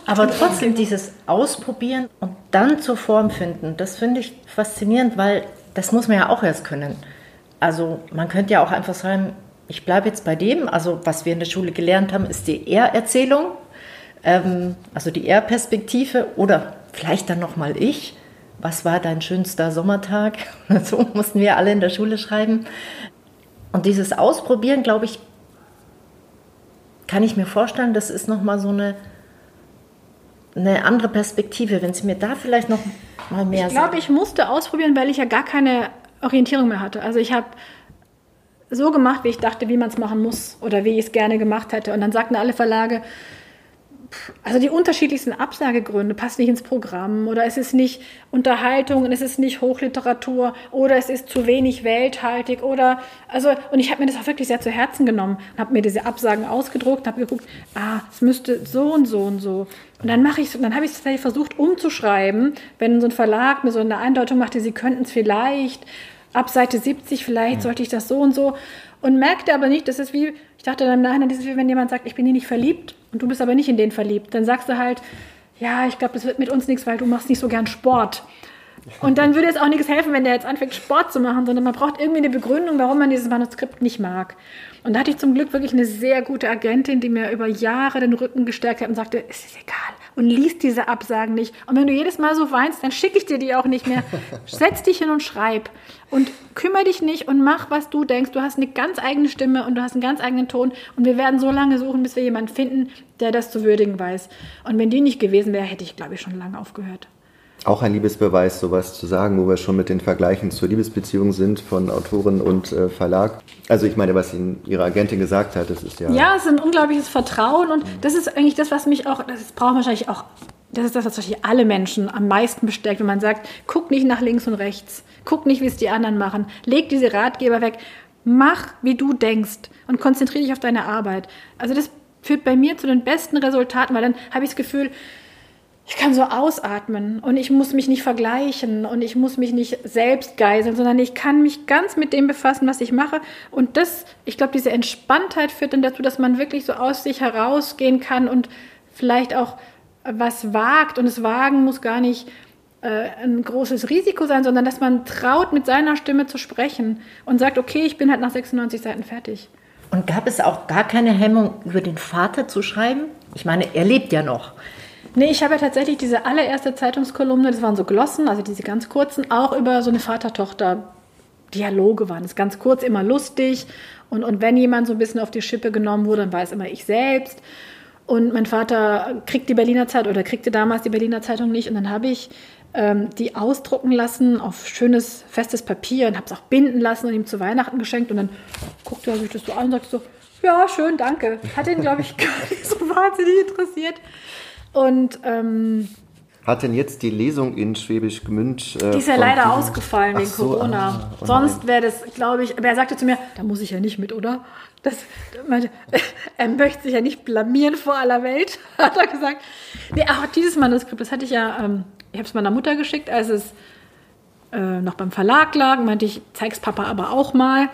Aber trotzdem dieses Ausprobieren und dann zur Form finden, das finde ich faszinierend, weil das muss man ja auch erst können. Also man könnte ja auch einfach sagen, ich bleibe jetzt bei dem. Also was wir in der Schule gelernt haben, ist die Er-Erzählung, ähm, also die Er-Perspektive oder vielleicht dann nochmal ich. Was war dein schönster Sommertag? <laughs> so mussten wir alle in der Schule schreiben. Und dieses Ausprobieren, glaube ich, kann ich mir vorstellen, das ist nochmal so eine eine andere Perspektive, wenn Sie mir da vielleicht noch mal mehr Ich glaube, ich musste ausprobieren, weil ich ja gar keine Orientierung mehr hatte. Also ich habe so gemacht, wie ich dachte, wie man es machen muss oder wie ich es gerne gemacht hätte. Und dann sagten alle Verlage, also die unterschiedlichsten Absagegründe, passt nicht ins Programm oder es ist nicht Unterhaltung und es ist nicht Hochliteratur oder es ist zu wenig welthaltig oder also und ich habe mir das auch wirklich sehr zu Herzen genommen, habe mir diese Absagen ausgedruckt, habe geguckt, ah, es müsste so und so und so und dann mache ich dann habe ich es versucht umzuschreiben, wenn so ein Verlag mir so eine Eindeutung machte, sie könnten es vielleicht ab Seite 70 vielleicht sollte ich das so und so und merkte aber nicht, das ist wie ich dachte dann nein, das ist wie wenn jemand sagt, ich bin hier nicht verliebt und du bist aber nicht in den verliebt, dann sagst du halt, ja, ich glaube, das wird mit uns nichts, weil du machst nicht so gern Sport. Und dann würde es auch nichts helfen, wenn der jetzt anfängt, Sport zu machen, sondern man braucht irgendwie eine Begründung, warum man dieses Manuskript nicht mag. Und da hatte ich zum Glück wirklich eine sehr gute Agentin, die mir über Jahre den Rücken gestärkt hat und sagte, es ist egal, und liest diese Absagen nicht. Und wenn du jedes Mal so weinst, dann schicke ich dir die auch nicht mehr. <laughs> Setz dich hin und schreib. Und kümmere dich nicht und mach, was du denkst. Du hast eine ganz eigene Stimme und du hast einen ganz eigenen Ton. Und wir werden so lange suchen, bis wir jemanden finden, der das zu würdigen weiß. Und wenn die nicht gewesen wäre, hätte ich, glaube ich, schon lange aufgehört auch ein Liebesbeweis, sowas zu sagen, wo wir schon mit den Vergleichen zur Liebesbeziehung sind von Autorin und äh, Verlag. Also ich meine, was Ihnen Ihre Agentin gesagt hat, das ist ja... Ja, es ist ein unglaubliches Vertrauen und das ist eigentlich das, was mich auch, das braucht wahrscheinlich auch, das ist das, was wahrscheinlich alle Menschen am meisten bestärkt, wenn man sagt, guck nicht nach links und rechts, guck nicht, wie es die anderen machen, leg diese Ratgeber weg, mach, wie du denkst und konzentriere dich auf deine Arbeit. Also das führt bei mir zu den besten Resultaten, weil dann habe ich das Gefühl, ich kann so ausatmen und ich muss mich nicht vergleichen und ich muss mich nicht selbst geiseln, sondern ich kann mich ganz mit dem befassen, was ich mache. Und das, ich glaube, diese Entspanntheit führt dann dazu, dass man wirklich so aus sich herausgehen kann und vielleicht auch was wagt. Und das Wagen muss gar nicht äh, ein großes Risiko sein, sondern dass man traut, mit seiner Stimme zu sprechen und sagt, okay, ich bin halt nach 96 Seiten fertig. Und gab es auch gar keine Hemmung, über den Vater zu schreiben? Ich meine, er lebt ja noch. Nee, ich habe ja tatsächlich diese allererste Zeitungskolumne, das waren so Glossen, also diese ganz kurzen, auch über so eine Vater-Tochter. Dialoge waren es ganz kurz, immer lustig. Und, und wenn jemand so ein bisschen auf die Schippe genommen wurde, dann war es immer ich selbst. Und mein Vater kriegt die Berliner Zeitung oder kriegte damals die Berliner Zeitung nicht. Und dann habe ich ähm, die ausdrucken lassen auf schönes, festes Papier und habe es auch binden lassen und ihm zu Weihnachten geschenkt. Und dann guckte er sich das so an und sagte so, ja, schön, danke. Hat ihn, glaube ich, <laughs> gar nicht so wahnsinnig interessiert. Und ähm, hat denn jetzt die Lesung in Schwäbisch Gmünd? Äh, die ist ja leider ausgefallen wegen so, Corona. Ah, oh Sonst wäre das, glaube ich, aber er sagte zu mir, da muss ich ja nicht mit, oder? Das, <laughs> meine, <laughs> er möchte sich ja nicht blamieren vor aller Welt, <laughs> hat er gesagt. Nee, auch dieses Manuskript, das hatte ich ja, ähm, ich habe es meiner Mutter geschickt, als es äh, noch beim Verlag lag, meinte ich, zeig's Papa aber auch mal.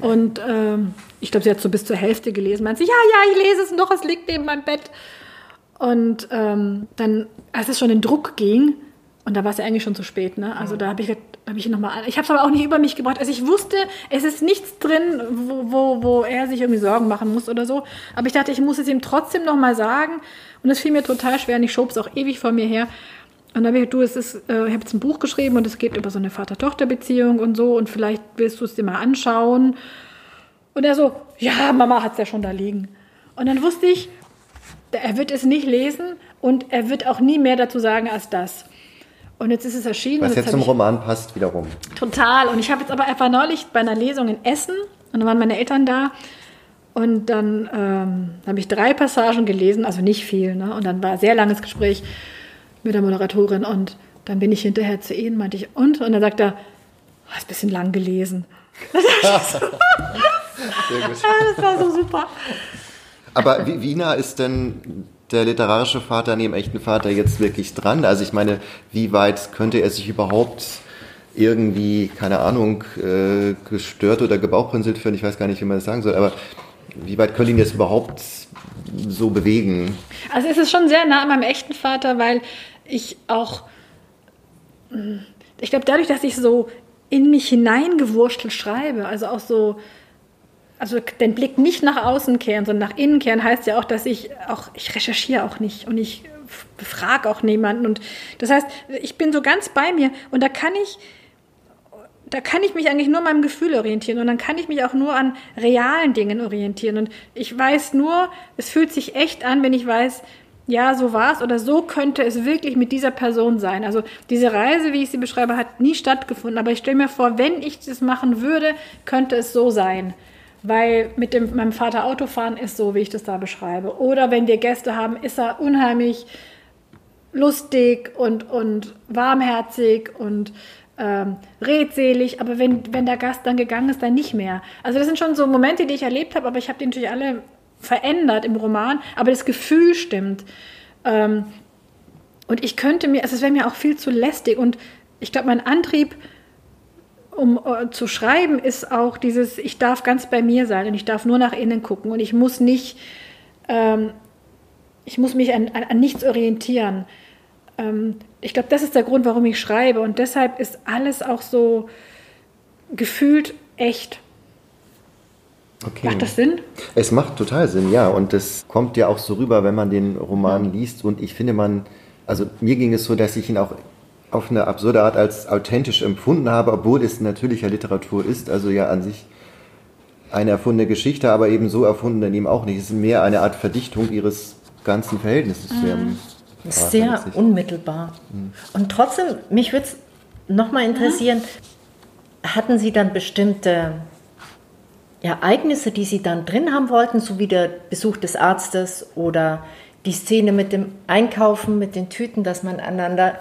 Und ähm, ich glaube, sie hat so bis zur Hälfte gelesen, meinte sie, ja, ja, ich lese es noch, es liegt neben meinem Bett. Und ähm, dann, als es schon in Druck ging, und da war es ja eigentlich schon zu spät, ne? Also da habe ich, hab ich nochmal, ich habe es aber auch nicht über mich gebracht. Also ich wusste, es ist nichts drin, wo, wo, wo er sich irgendwie Sorgen machen muss oder so. Aber ich dachte, ich muss es ihm trotzdem nochmal sagen. Und es fiel mir total schwer und ich schob es auch ewig vor mir her. Und dann habe ich, du, es ist, äh, ich habe jetzt ein Buch geschrieben und es geht über so eine Vater-Tochter-Beziehung und so und vielleicht willst du es dir mal anschauen. Und er so, ja, Mama hat es ja schon da liegen. Und dann wusste ich, er wird es nicht lesen und er wird auch nie mehr dazu sagen als das. Und jetzt ist es erschienen. Was jetzt, zum Roman passt wiederum. Total. Und ich habe jetzt aber einfach neulich bei einer Lesung in Essen, und dann waren meine Eltern da, und dann ähm, habe ich drei Passagen gelesen, also nicht viel. Ne? Und dann war ein sehr langes Gespräch mit der Moderatorin. Und dann bin ich hinterher zu ihnen, meinte ich, und? Und dann sagt er, hast ein bisschen lang gelesen. <laughs> <laughs> <laughs> das war so super. Aber wie, nah ist denn der literarische Vater dem echten Vater jetzt wirklich dran? Also ich meine, wie weit könnte er sich überhaupt irgendwie, keine Ahnung, äh, gestört oder gebauchpinselt führen? Ich weiß gar nicht, wie man das sagen soll, aber wie weit könnte ihn jetzt überhaupt so bewegen? Also es ist schon sehr nah an meinem echten Vater, weil ich auch, ich glaube, dadurch, dass ich so in mich hineingewurschtelt schreibe, also auch so also den Blick nicht nach außen kehren, sondern nach innen kehren, heißt ja auch, dass ich auch, ich recherchiere auch nicht und ich befrage auch niemanden. Und das heißt, ich bin so ganz bei mir und da kann ich, da kann ich mich eigentlich nur meinem Gefühl orientieren und dann kann ich mich auch nur an realen Dingen orientieren. Und ich weiß nur, es fühlt sich echt an, wenn ich weiß, ja, so war es oder so könnte es wirklich mit dieser Person sein. Also diese Reise, wie ich sie beschreibe, hat nie stattgefunden. Aber ich stelle mir vor, wenn ich das machen würde, könnte es so sein weil mit dem, meinem Vater Autofahren ist so, wie ich das da beschreibe. Oder wenn wir Gäste haben, ist er unheimlich lustig und, und warmherzig und ähm, redselig, aber wenn, wenn der Gast dann gegangen ist, dann nicht mehr. Also das sind schon so Momente, die ich erlebt habe, aber ich habe die natürlich alle verändert im Roman, aber das Gefühl stimmt. Ähm, und ich könnte mir, also es wäre mir auch viel zu lästig und ich glaube, mein Antrieb um uh, zu schreiben, ist auch dieses, ich darf ganz bei mir sein und ich darf nur nach innen gucken und ich muss nicht, ähm, ich muss mich an, an, an nichts orientieren. Ähm, ich glaube, das ist der Grund, warum ich schreibe und deshalb ist alles auch so gefühlt echt. Okay. Macht das Sinn? Es macht total Sinn, ja. Und das kommt ja auch so rüber, wenn man den Roman liest. Und ich finde, man, also mir ging es so, dass ich ihn auch auf eine absurde Art als authentisch empfunden habe, obwohl es natürlicher Literatur ist. Also ja an sich eine erfundene Geschichte, aber eben so erfunden dann eben auch nicht. Es ist mehr eine Art Verdichtung ihres ganzen Verhältnisses zu ihrem Sehr unmittelbar. Mhm. Und trotzdem, mich würde es nochmal interessieren, mhm. hatten Sie dann bestimmte Ereignisse, die Sie dann drin haben wollten, so wie der Besuch des Arztes oder die Szene mit dem Einkaufen, mit den Tüten, dass man einander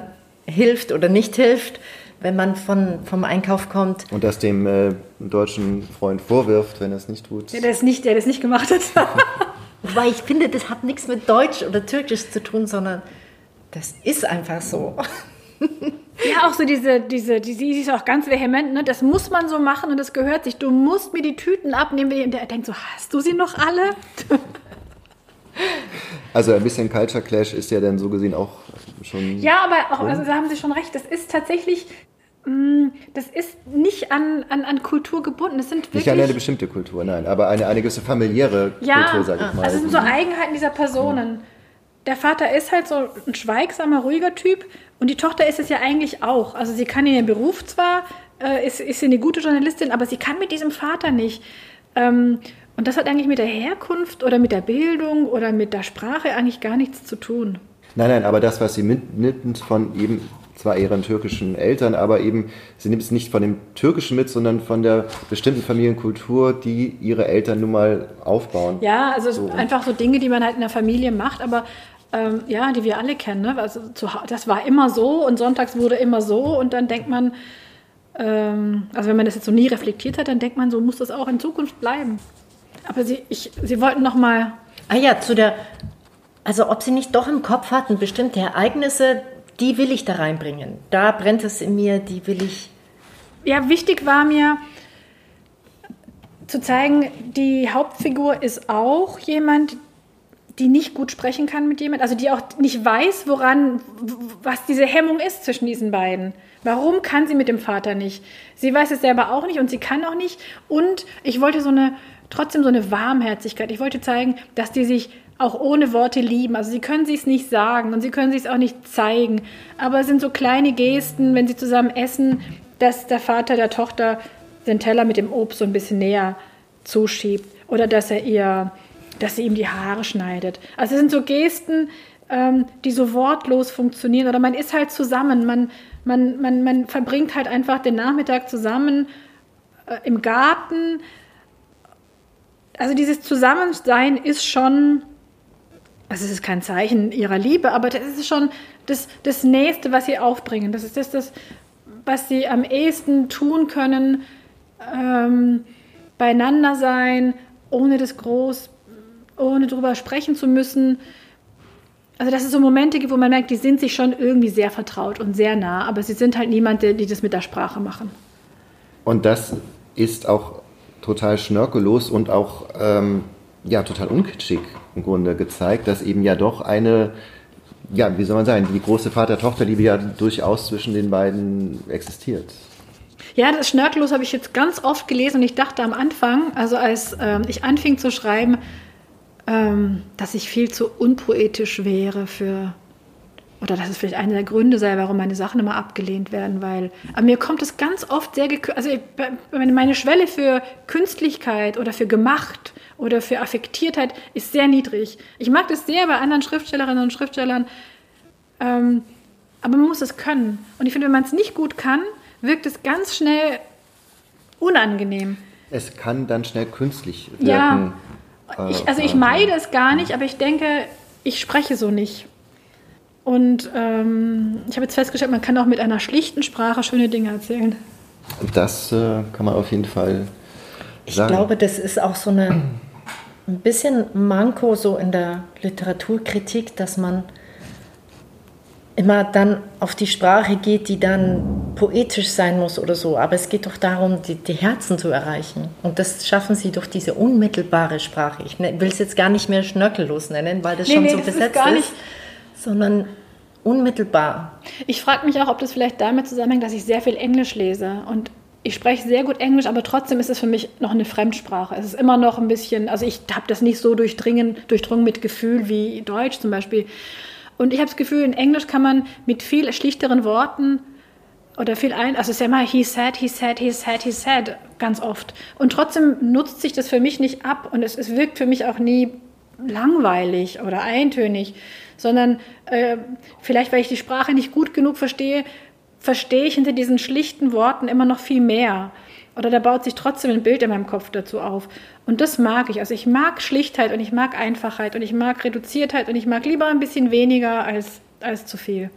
hilft oder nicht hilft, wenn man von, vom Einkauf kommt. Und das dem äh, deutschen Freund vorwirft, wenn er es nicht tut. Ja, der, ist nicht, der das nicht gemacht hat. <laughs> Wobei ich finde, das hat nichts mit Deutsch oder Türkisch zu tun, sondern das ist einfach so. Ja, auch so diese, diese, die, die ist auch ganz vehement, ne? Das muss man so machen und das gehört sich. Du musst mir die Tüten abnehmen. Und der denkt so, hast du sie noch alle? <laughs> Also ein bisschen Culture Clash ist ja dann so gesehen auch schon. Ja, aber auch, also da haben Sie schon recht, das ist tatsächlich. Mm, das ist nicht an, an, an Kultur gebunden. Das sind wirklich, nicht an eine bestimmte Kultur, nein, aber eine, eine gewisse familiäre ja, Kultur, sage ich mal. Also es sind so Eigenheiten dieser Personen. Der Vater ist halt so ein schweigsamer, ruhiger Typ und die Tochter ist es ja eigentlich auch. Also sie kann in ihrem Beruf zwar, äh, ist, ist sie eine gute Journalistin, aber sie kann mit diesem Vater nicht. Ähm, und das hat eigentlich mit der Herkunft oder mit der Bildung oder mit der Sprache eigentlich gar nichts zu tun. Nein, nein, aber das, was sie mitnimmt von eben zwar ihren türkischen Eltern, aber eben sie nimmt es nicht von dem Türkischen mit, sondern von der bestimmten Familienkultur, die ihre Eltern nun mal aufbauen. Ja, also so. einfach so Dinge, die man halt in der Familie macht, aber ähm, ja, die wir alle kennen. Ne? Also zu, das war immer so und sonntags wurde immer so und dann denkt man, ähm, also wenn man das jetzt so nie reflektiert hat, dann denkt man, so muss das auch in Zukunft bleiben. Aber Sie, ich, Sie wollten noch mal. Ah ja, zu der. Also ob Sie nicht doch im Kopf hatten, bestimmte Ereignisse, die will ich da reinbringen. Da brennt es in mir, die will ich. Ja, wichtig war mir zu zeigen, die Hauptfigur ist auch jemand, die nicht gut sprechen kann mit jemand, also die auch nicht weiß, woran, was diese Hemmung ist zwischen diesen beiden. Warum kann sie mit dem Vater nicht? Sie weiß es selber auch nicht und sie kann auch nicht. Und ich wollte so eine trotzdem so eine Warmherzigkeit. Ich wollte zeigen, dass die sich auch ohne Worte lieben. Also sie können sich es nicht sagen und sie können sich es auch nicht zeigen. Aber es sind so kleine Gesten, wenn sie zusammen essen, dass der Vater der Tochter den Teller mit dem Obst so ein bisschen näher zuschiebt oder dass er ihr, dass sie ihm die Haare schneidet. Also es sind so Gesten, ähm, die so wortlos funktionieren. Oder man ist halt zusammen, man, man, man, man verbringt halt einfach den Nachmittag zusammen äh, im Garten also dieses Zusammensein ist schon, also es ist kein Zeichen ihrer Liebe, aber das ist schon das, das Nächste, was sie aufbringen. Das ist das, das was sie am ehesten tun können, ähm, beieinander sein, ohne das groß, ohne drüber sprechen zu müssen. Also dass es so Momente gibt, wo man merkt, die sind sich schon irgendwie sehr vertraut und sehr nah, aber sie sind halt niemand, die, die das mit der Sprache machen. Und das ist auch total schnörkellos und auch ähm, ja, total unkitschig im Grunde gezeigt, dass eben ja doch eine, ja, wie soll man sagen, die große Vater-Tochter-Liebe ja durchaus zwischen den beiden existiert. Ja, das Schnörkellos habe ich jetzt ganz oft gelesen und ich dachte am Anfang, also als ähm, ich anfing zu schreiben, ähm, dass ich viel zu unpoetisch wäre für oder dass es vielleicht einer der Gründe sei, warum meine Sachen immer abgelehnt werden, weil aber mir kommt es ganz oft sehr, also meine Schwelle für Künstlichkeit oder für gemacht oder für Affektiertheit ist sehr niedrig. Ich mag das sehr bei anderen Schriftstellerinnen und Schriftstellern, ähm, aber man muss es können. Und ich finde, wenn man es nicht gut kann, wirkt es ganz schnell unangenehm. Es kann dann schnell künstlich wirken. Ja, ich, also ich meide es gar nicht, aber ich denke, ich spreche so nicht. Und ähm, ich habe jetzt festgestellt, man kann auch mit einer schlichten Sprache schöne Dinge erzählen. Das äh, kann man auf jeden Fall ich sagen. Ich glaube, das ist auch so eine, ein bisschen Manko so in der Literaturkritik, dass man immer dann auf die Sprache geht, die dann poetisch sein muss oder so. Aber es geht doch darum, die, die Herzen zu erreichen. Und das schaffen sie durch diese unmittelbare Sprache. Ich ne, will es jetzt gar nicht mehr schnörkellos nennen, weil das nee, schon nee, so das besetzt ist. ist sondern unmittelbar. Ich frage mich auch, ob das vielleicht damit zusammenhängt, dass ich sehr viel Englisch lese und ich spreche sehr gut Englisch, aber trotzdem ist es für mich noch eine Fremdsprache. Es ist immer noch ein bisschen, also ich habe das nicht so durchdringen, durchdrungen mit Gefühl wie Deutsch zum Beispiel. Und ich habe das Gefühl, in Englisch kann man mit viel schlichteren Worten oder viel ein, also es ist ja immer he said, he said, he said, he said, ganz oft. Und trotzdem nutzt sich das für mich nicht ab und es, es wirkt für mich auch nie langweilig oder eintönig, sondern äh, vielleicht, weil ich die Sprache nicht gut genug verstehe, verstehe ich hinter diesen schlichten Worten immer noch viel mehr. Oder da baut sich trotzdem ein Bild in meinem Kopf dazu auf. Und das mag ich. Also ich mag Schlichtheit und ich mag Einfachheit und ich mag Reduziertheit und ich mag lieber ein bisschen weniger als, als zu viel.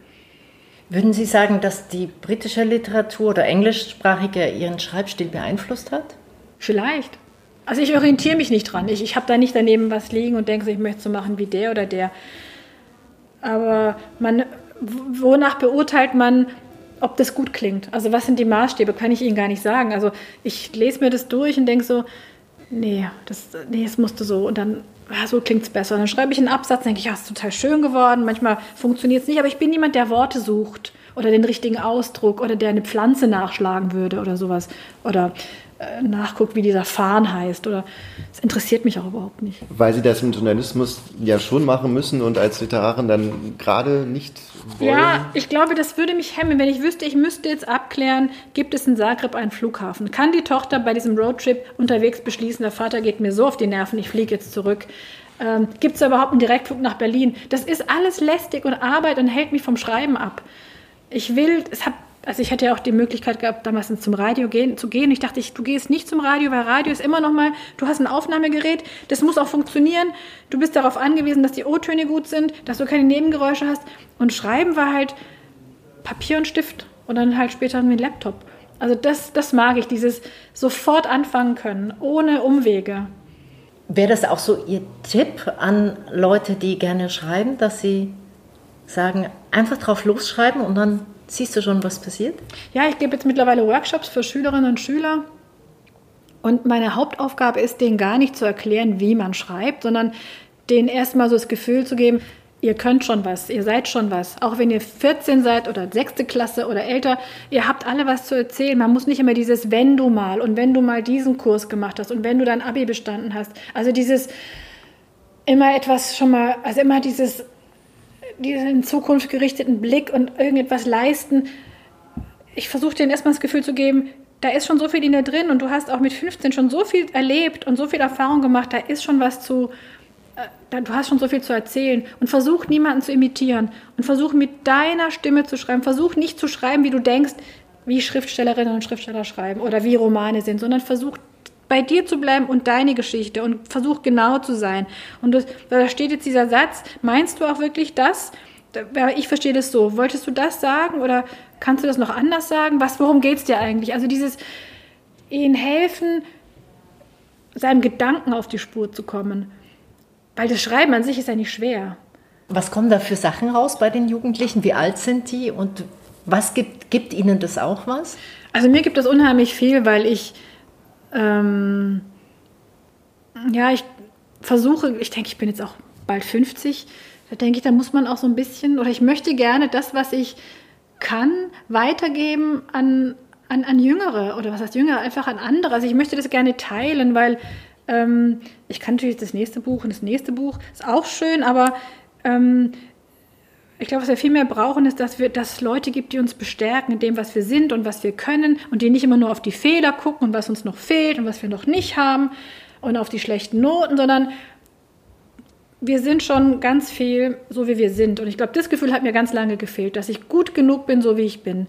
Würden Sie sagen, dass die britische Literatur oder englischsprachige Ihren Schreibstil beeinflusst hat? Vielleicht. Also ich orientiere mich nicht dran. Ich, ich habe da nicht daneben was liegen und denke, ich möchte so machen wie der oder der. Aber man, wonach beurteilt man, ob das gut klingt. Also was sind die Maßstäbe, kann ich Ihnen gar nicht sagen. Also ich lese mir das durch und denke so, nee, das, nee, es musste so. Und dann, ja, so klingt es besser. Und dann schreibe ich einen Absatz, denke ich, ja, ist total schön geworden. Manchmal funktioniert es nicht, aber ich bin jemand, der Worte sucht oder den richtigen Ausdruck oder der eine Pflanze nachschlagen würde oder sowas. Oder nachguckt, wie dieser Fahnen heißt. Oder es interessiert mich auch überhaupt nicht. Weil Sie das im Journalismus ja schon machen müssen und als Literarin dann gerade nicht wollen? Ja, ich glaube, das würde mich hemmen, wenn ich wüsste, ich müsste jetzt abklären, gibt es in Zagreb einen Flughafen? Kann die Tochter bei diesem Roadtrip unterwegs beschließen, der Vater geht mir so auf die Nerven, ich fliege jetzt zurück? Ähm, gibt es überhaupt einen Direktflug nach Berlin? Das ist alles lästig und Arbeit und hält mich vom Schreiben ab. Ich will, es hat also ich hatte ja auch die Möglichkeit gehabt, damals zum Radio gehen, zu gehen. Ich dachte, ich, du gehst nicht zum Radio, weil Radio ist immer noch mal, du hast ein Aufnahmegerät, das muss auch funktionieren. Du bist darauf angewiesen, dass die O-Töne gut sind, dass du keine Nebengeräusche hast. Und Schreiben war halt Papier und Stift und dann halt später mit Laptop. Also das, das mag ich, dieses sofort anfangen können, ohne Umwege. Wäre das auch so Ihr Tipp an Leute, die gerne schreiben, dass sie sagen, einfach drauf losschreiben und dann Siehst du schon, was passiert? Ja, ich gebe jetzt mittlerweile Workshops für Schülerinnen und Schüler. Und meine Hauptaufgabe ist, denen gar nicht zu erklären, wie man schreibt, sondern denen erstmal so das Gefühl zu geben, ihr könnt schon was, ihr seid schon was. Auch wenn ihr 14 seid oder sechste Klasse oder älter, ihr habt alle was zu erzählen. Man muss nicht immer dieses wenn du mal und wenn du mal diesen Kurs gemacht hast und wenn du dein Abi bestanden hast. Also dieses immer etwas schon mal, also immer dieses diesen Zukunft gerichteten Blick und irgendetwas leisten. Ich versuche denen erstmal das Gefühl zu geben, da ist schon so viel in dir drin und du hast auch mit 15 schon so viel erlebt und so viel Erfahrung gemacht, da ist schon was zu, äh, du hast schon so viel zu erzählen und versuch niemanden zu imitieren und versuch mit deiner Stimme zu schreiben. Versuch nicht zu schreiben, wie du denkst, wie Schriftstellerinnen und Schriftsteller schreiben oder wie Romane sind, sondern versuch bei dir zu bleiben und deine Geschichte und versuch genau zu sein. Und das, da steht jetzt dieser Satz, meinst du auch wirklich das? Ich verstehe das so. Wolltest du das sagen oder kannst du das noch anders sagen? Was, worum geht es dir eigentlich? Also dieses ihnen helfen, seinem Gedanken auf die Spur zu kommen. Weil das Schreiben an sich ist ja nicht schwer. Was kommen da für Sachen raus bei den Jugendlichen? Wie alt sind die und was gibt, gibt ihnen das auch was? Also mir gibt das unheimlich viel, weil ich ähm, ja, ich versuche, ich denke, ich bin jetzt auch bald 50, da denke ich, da muss man auch so ein bisschen, oder ich möchte gerne das, was ich kann, weitergeben an, an, an Jüngere, oder was heißt Jüngere, einfach an andere. Also ich möchte das gerne teilen, weil ähm, ich kann natürlich das nächste Buch und das nächste Buch, ist auch schön, aber ähm, ich glaube, was wir viel mehr brauchen, ist, dass, wir, dass es Leute gibt, die uns bestärken in dem, was wir sind und was wir können und die nicht immer nur auf die Fehler gucken und was uns noch fehlt und was wir noch nicht haben und auf die schlechten Noten, sondern wir sind schon ganz viel so, wie wir sind. Und ich glaube, das Gefühl hat mir ganz lange gefehlt, dass ich gut genug bin, so wie ich bin.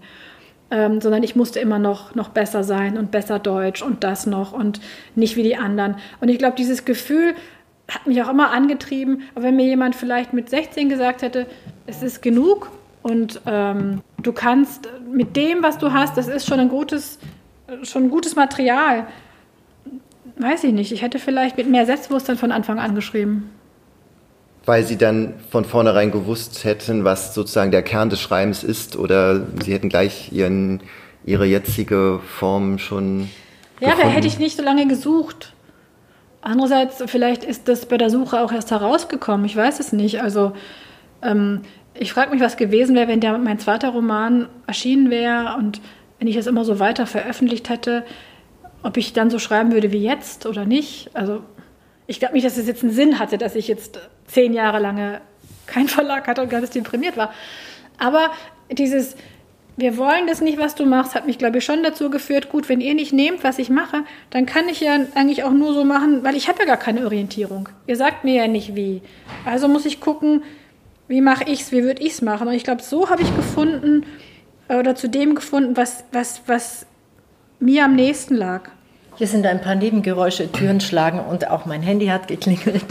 Ähm, sondern ich musste immer noch, noch besser sein und besser Deutsch und das noch und nicht wie die anderen. Und ich glaube, dieses Gefühl hat mich auch immer angetrieben. Aber wenn mir jemand vielleicht mit 16 gesagt hätte, es ist genug und ähm, du kannst mit dem, was du hast, das ist schon ein gutes, schon ein gutes Material. Weiß ich nicht. Ich hätte vielleicht mit mehr Selbstbewusstsein von Anfang an geschrieben. Weil Sie dann von vornherein gewusst hätten, was sozusagen der Kern des Schreibens ist, oder Sie hätten gleich ihren, Ihre jetzige Form schon. Ja, da hätte ich nicht so lange gesucht. Andererseits, vielleicht ist das bei der Suche auch erst herausgekommen. Ich weiß es nicht. Also ähm, ich frage mich, was gewesen wäre, wenn der, mein zweiter Roman erschienen wäre und wenn ich das immer so weiter veröffentlicht hätte, ob ich dann so schreiben würde wie jetzt oder nicht. Also ich glaube nicht, dass es jetzt einen Sinn hatte, dass ich jetzt zehn Jahre lange keinen Verlag hatte und ganz deprimiert war. Aber dieses, wir wollen das nicht, was du machst, hat mich, glaube ich, schon dazu geführt, gut, wenn ihr nicht nehmt, was ich mache, dann kann ich ja eigentlich auch nur so machen, weil ich habe ja gar keine Orientierung. Ihr sagt mir ja nicht wie. Also muss ich gucken, wie mache ich es, wie würde ich es machen. Und ich glaube, so habe ich gefunden oder zu dem gefunden, was, was, was mir am nächsten lag. Hier sind ein paar Nebengeräusche, Türen schlagen und auch mein Handy hat geklingelt.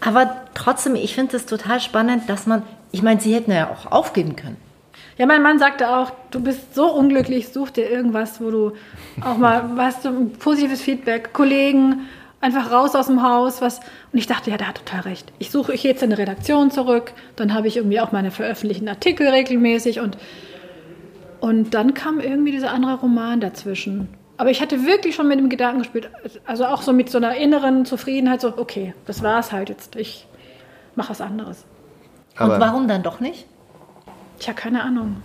Aber trotzdem, ich finde es total spannend, dass man, ich meine, Sie hätten ja auch aufgeben können. Ja, mein Mann sagte auch, du bist so unglücklich, such dir irgendwas, wo du auch mal, <laughs> weißt du, positives Feedback, Kollegen, einfach raus aus dem Haus, was. Und ich dachte, ja, der hat total recht. Ich suche ich jetzt in eine Redaktion zurück, dann habe ich irgendwie auch meine veröffentlichten Artikel regelmäßig und, und dann kam irgendwie dieser andere Roman dazwischen. Aber ich hatte wirklich schon mit dem Gedanken gespielt, also auch so mit so einer inneren Zufriedenheit, so, okay, das war es halt jetzt, ich mache was anderes. Aber Und warum dann doch nicht? Tja, keine Ahnung.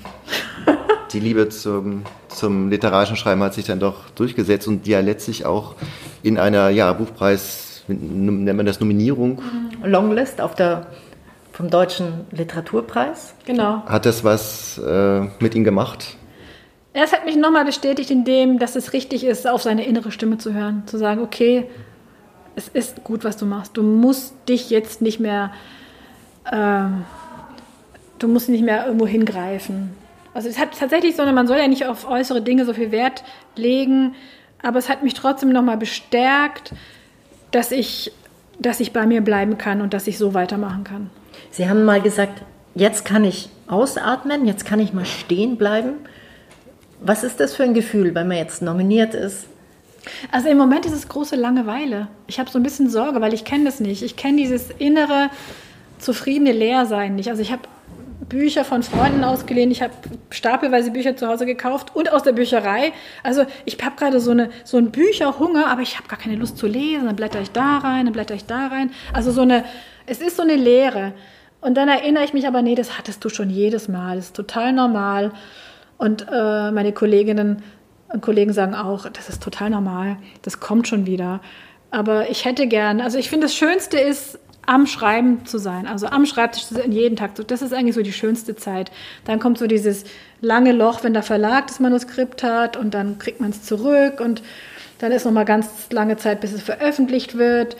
<laughs> die Liebe zum, zum literarischen Schreiben hat sich dann doch durchgesetzt und die ja letztlich auch in einer ja, Buchpreis, nennt man das Nominierung? Longlist auf der, vom Deutschen Literaturpreis. Genau. Hat das was äh, mit Ihnen gemacht? Es hat mich nochmal bestätigt in dem, dass es richtig ist, auf seine innere Stimme zu hören. Zu sagen, okay, es ist gut, was du machst. Du musst dich jetzt nicht mehr, äh, du musst nicht mehr irgendwo hingreifen. Also es hat tatsächlich so, man soll ja nicht auf äußere Dinge so viel Wert legen, aber es hat mich trotzdem nochmal bestärkt, dass ich, dass ich bei mir bleiben kann und dass ich so weitermachen kann. Sie haben mal gesagt, jetzt kann ich ausatmen, jetzt kann ich mal stehen bleiben. Was ist das für ein Gefühl, wenn man jetzt nominiert ist? Also im Moment ist es große Langeweile. Ich habe so ein bisschen Sorge, weil ich kenne das nicht. Ich kenne dieses innere, zufriedene Leersein nicht. Also ich habe Bücher von Freunden ausgeliehen, ich habe stapelweise Bücher zu Hause gekauft und aus der Bücherei. Also ich habe gerade so, eine, so einen Bücherhunger, aber ich habe gar keine Lust zu lesen. Dann blätter ich da rein, dann blätter ich da rein. Also so eine, es ist so eine Leere. Und dann erinnere ich mich aber, nee, das hattest du schon jedes Mal. Das ist total normal. Und äh, meine Kolleginnen und Kollegen sagen auch, das ist total normal, das kommt schon wieder. Aber ich hätte gern, also ich finde, das Schönste ist, am Schreiben zu sein, also am Schreibtisch zu sein, jeden Tag. Das ist eigentlich so die schönste Zeit. Dann kommt so dieses lange Loch, wenn der Verlag das Manuskript hat und dann kriegt man es zurück und dann ist noch mal ganz lange Zeit, bis es veröffentlicht wird.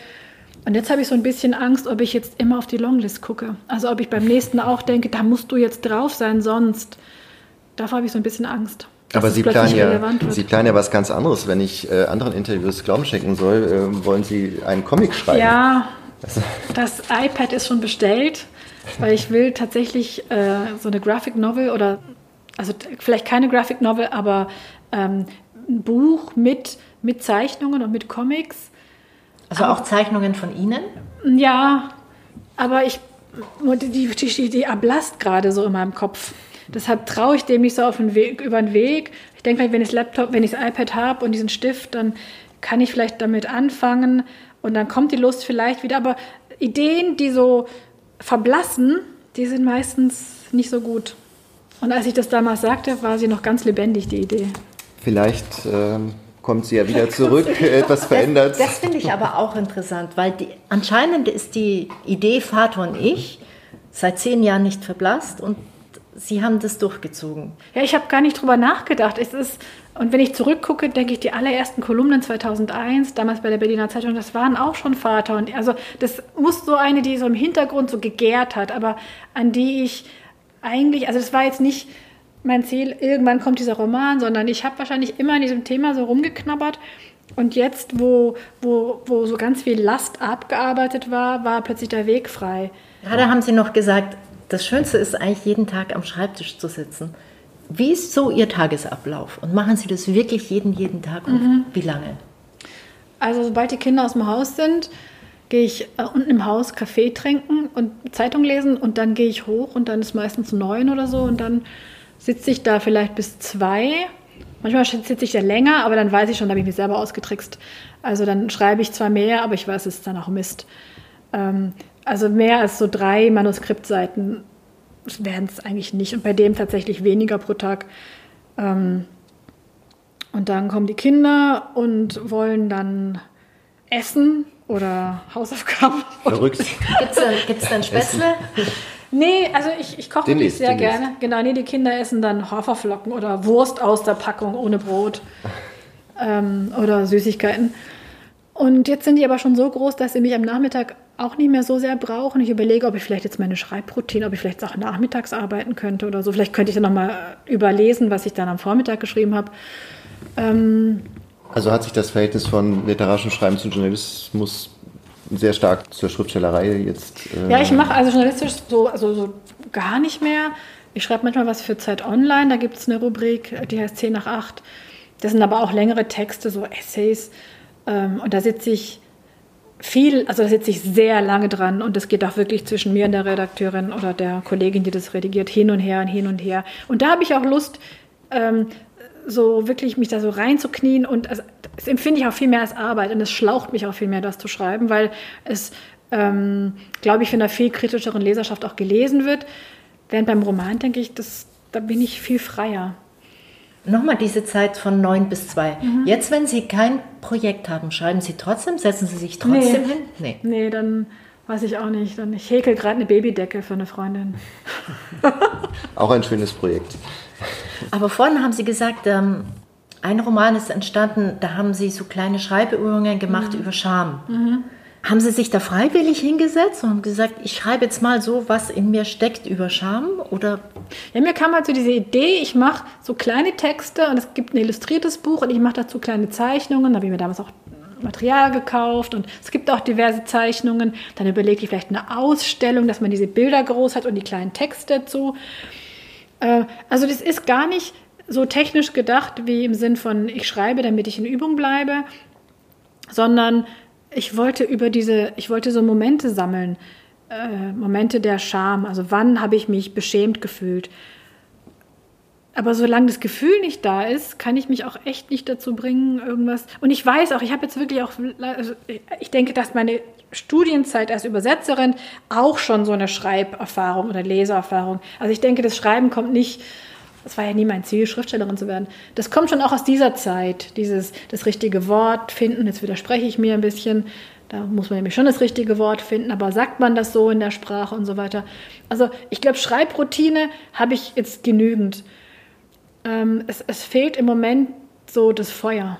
Und jetzt habe ich so ein bisschen Angst, ob ich jetzt immer auf die Longlist gucke. Also ob ich beim nächsten auch denke, da musst du jetzt drauf sein, sonst davor habe ich so ein bisschen Angst. Aber Sie planen, ja, Sie planen ja was ganz anderes. Wenn ich äh, anderen Interviews Glauben schenken soll, äh, wollen Sie einen Comic schreiben? Ja. Das iPad ist schon bestellt, weil ich will tatsächlich äh, so eine Graphic Novel oder, also vielleicht keine Graphic Novel, aber ähm, ein Buch mit, mit Zeichnungen und mit Comics. Also aber, auch Zeichnungen von Ihnen? Ja, aber ich, die, die, die ablasst gerade so in meinem Kopf. Deshalb traue ich dem nicht so auf den Weg, über den Weg. Ich denke, wenn ich das Laptop, wenn ich das iPad habe und diesen Stift, dann kann ich vielleicht damit anfangen und dann kommt die Lust vielleicht wieder. Aber Ideen, die so verblassen, die sind meistens nicht so gut. Und als ich das damals sagte, war sie noch ganz lebendig, die Idee. Vielleicht ähm, kommt sie ja wieder zurück, etwas verändert. Das, das finde ich aber auch interessant, weil die, anscheinend ist die Idee Vater und ich seit zehn Jahren nicht verblasst und Sie haben das durchgezogen. Ja, ich habe gar nicht drüber nachgedacht. Es ist, und wenn ich zurückgucke, denke ich, die allerersten Kolumnen 2001, damals bei der Berliner Zeitung, das waren auch schon Vater. Und also das muss so eine, die so im Hintergrund so gegärt hat, aber an die ich eigentlich, also das war jetzt nicht mein Ziel, irgendwann kommt dieser Roman, sondern ich habe wahrscheinlich immer an diesem Thema so rumgeknabbert. Und jetzt, wo, wo, wo so ganz viel Last abgearbeitet war, war plötzlich der Weg frei. Da haben Sie noch gesagt, das Schönste ist eigentlich jeden Tag am Schreibtisch zu sitzen. Wie ist so Ihr Tagesablauf? Und machen Sie das wirklich jeden, jeden Tag? Und mhm. wie lange? Also sobald die Kinder aus dem Haus sind, gehe ich äh, unten im Haus Kaffee trinken und Zeitung lesen und dann gehe ich hoch und dann ist meistens neun oder so und dann sitze ich da vielleicht bis zwei. Manchmal sitze ich da länger, aber dann weiß ich schon, da habe ich mich selber ausgetrickst. Also dann schreibe ich zwar mehr, aber ich weiß, es ist dann auch Mist. Ähm, also mehr als so drei Manuskriptseiten werden es eigentlich nicht. Und bei dem tatsächlich weniger pro Tag. Ähm, Und dann kommen die Kinder und wollen dann essen oder Hausaufgaben. <laughs> Verrückt. Gibt es dann Spätzle? Nee, also ich, ich koche wirklich Demnächst, sehr demnächst. gerne. Genau, nee, die Kinder essen dann Haferflocken oder Wurst aus der Packung ohne Brot ähm, oder Süßigkeiten. Und jetzt sind die aber schon so groß, dass sie mich am Nachmittag auch nicht mehr so sehr brauchen. Ich überlege, ob ich vielleicht jetzt meine Schreibroutine, ob ich vielleicht auch nachmittags arbeiten könnte oder so. Vielleicht könnte ich dann nochmal überlesen, was ich dann am Vormittag geschrieben habe. Ähm, Also hat sich das Verhältnis von literarischem Schreiben zum Journalismus sehr stark zur Schriftstellerei jetzt. äh, Ja, ich mache also journalistisch so, also so gar nicht mehr. Ich schreibe manchmal was für Zeit Online, da gibt es eine Rubrik, die heißt 10 nach 8. Das sind aber auch längere Texte, so Essays. Ähm, und da sitze ich viel, also da sitze ich sehr lange dran und das geht auch wirklich zwischen mir und der Redakteurin oder der Kollegin, die das redigiert, hin und her und hin und her. Und da habe ich auch Lust, ähm, so wirklich mich da so reinzuknien und also, das empfinde ich auch viel mehr als Arbeit und es schlaucht mich auch viel mehr, das zu schreiben, weil es, ähm, glaube ich, von einer viel kritischeren Leserschaft auch gelesen wird. Während beim Roman denke ich, das, da bin ich viel freier. Nochmal diese Zeit von neun bis zwei. Mhm. Jetzt, wenn Sie kein Projekt haben, schreiben Sie trotzdem? Setzen Sie sich trotzdem Nee. hin? Nee. Nee, dann weiß ich auch nicht. Dann, ich häkel gerade eine Babydecke für eine Freundin. <laughs> Auch ein schönes Projekt. Aber vorhin haben Sie gesagt, ähm, ein Roman ist entstanden, da haben Sie so kleine Schreibübungen gemacht Mhm. über Scham. Haben Sie sich da freiwillig hingesetzt und gesagt, ich schreibe jetzt mal so, was in mir steckt über Scham? Oder Ja, mir kam halt so diese Idee, ich mache so kleine Texte und es gibt ein illustriertes Buch und ich mache dazu kleine Zeichnungen. Da habe ich mir damals auch Material gekauft und es gibt auch diverse Zeichnungen. Dann überlege ich vielleicht eine Ausstellung, dass man diese Bilder groß hat und die kleinen Texte dazu. Äh, also das ist gar nicht so technisch gedacht wie im Sinn von, ich schreibe, damit ich in Übung bleibe, sondern ich wollte über diese, ich wollte so Momente sammeln, äh, Momente der Scham. Also wann habe ich mich beschämt gefühlt? Aber solange das Gefühl nicht da ist, kann ich mich auch echt nicht dazu bringen, irgendwas. Und ich weiß auch, ich habe jetzt wirklich auch, also ich denke, dass meine Studienzeit als Übersetzerin auch schon so eine Schreiberfahrung oder Leseerfahrung. Also ich denke, das Schreiben kommt nicht, das war ja nie mein Ziel, Schriftstellerin zu werden. Das kommt schon auch aus dieser Zeit, dieses das richtige Wort finden. Jetzt widerspreche ich mir ein bisschen. Da muss man nämlich schon das richtige Wort finden, aber sagt man das so in der Sprache und so weiter. Also ich glaube, Schreibroutine habe ich jetzt genügend. Ähm, es, es fehlt im Moment so das Feuer.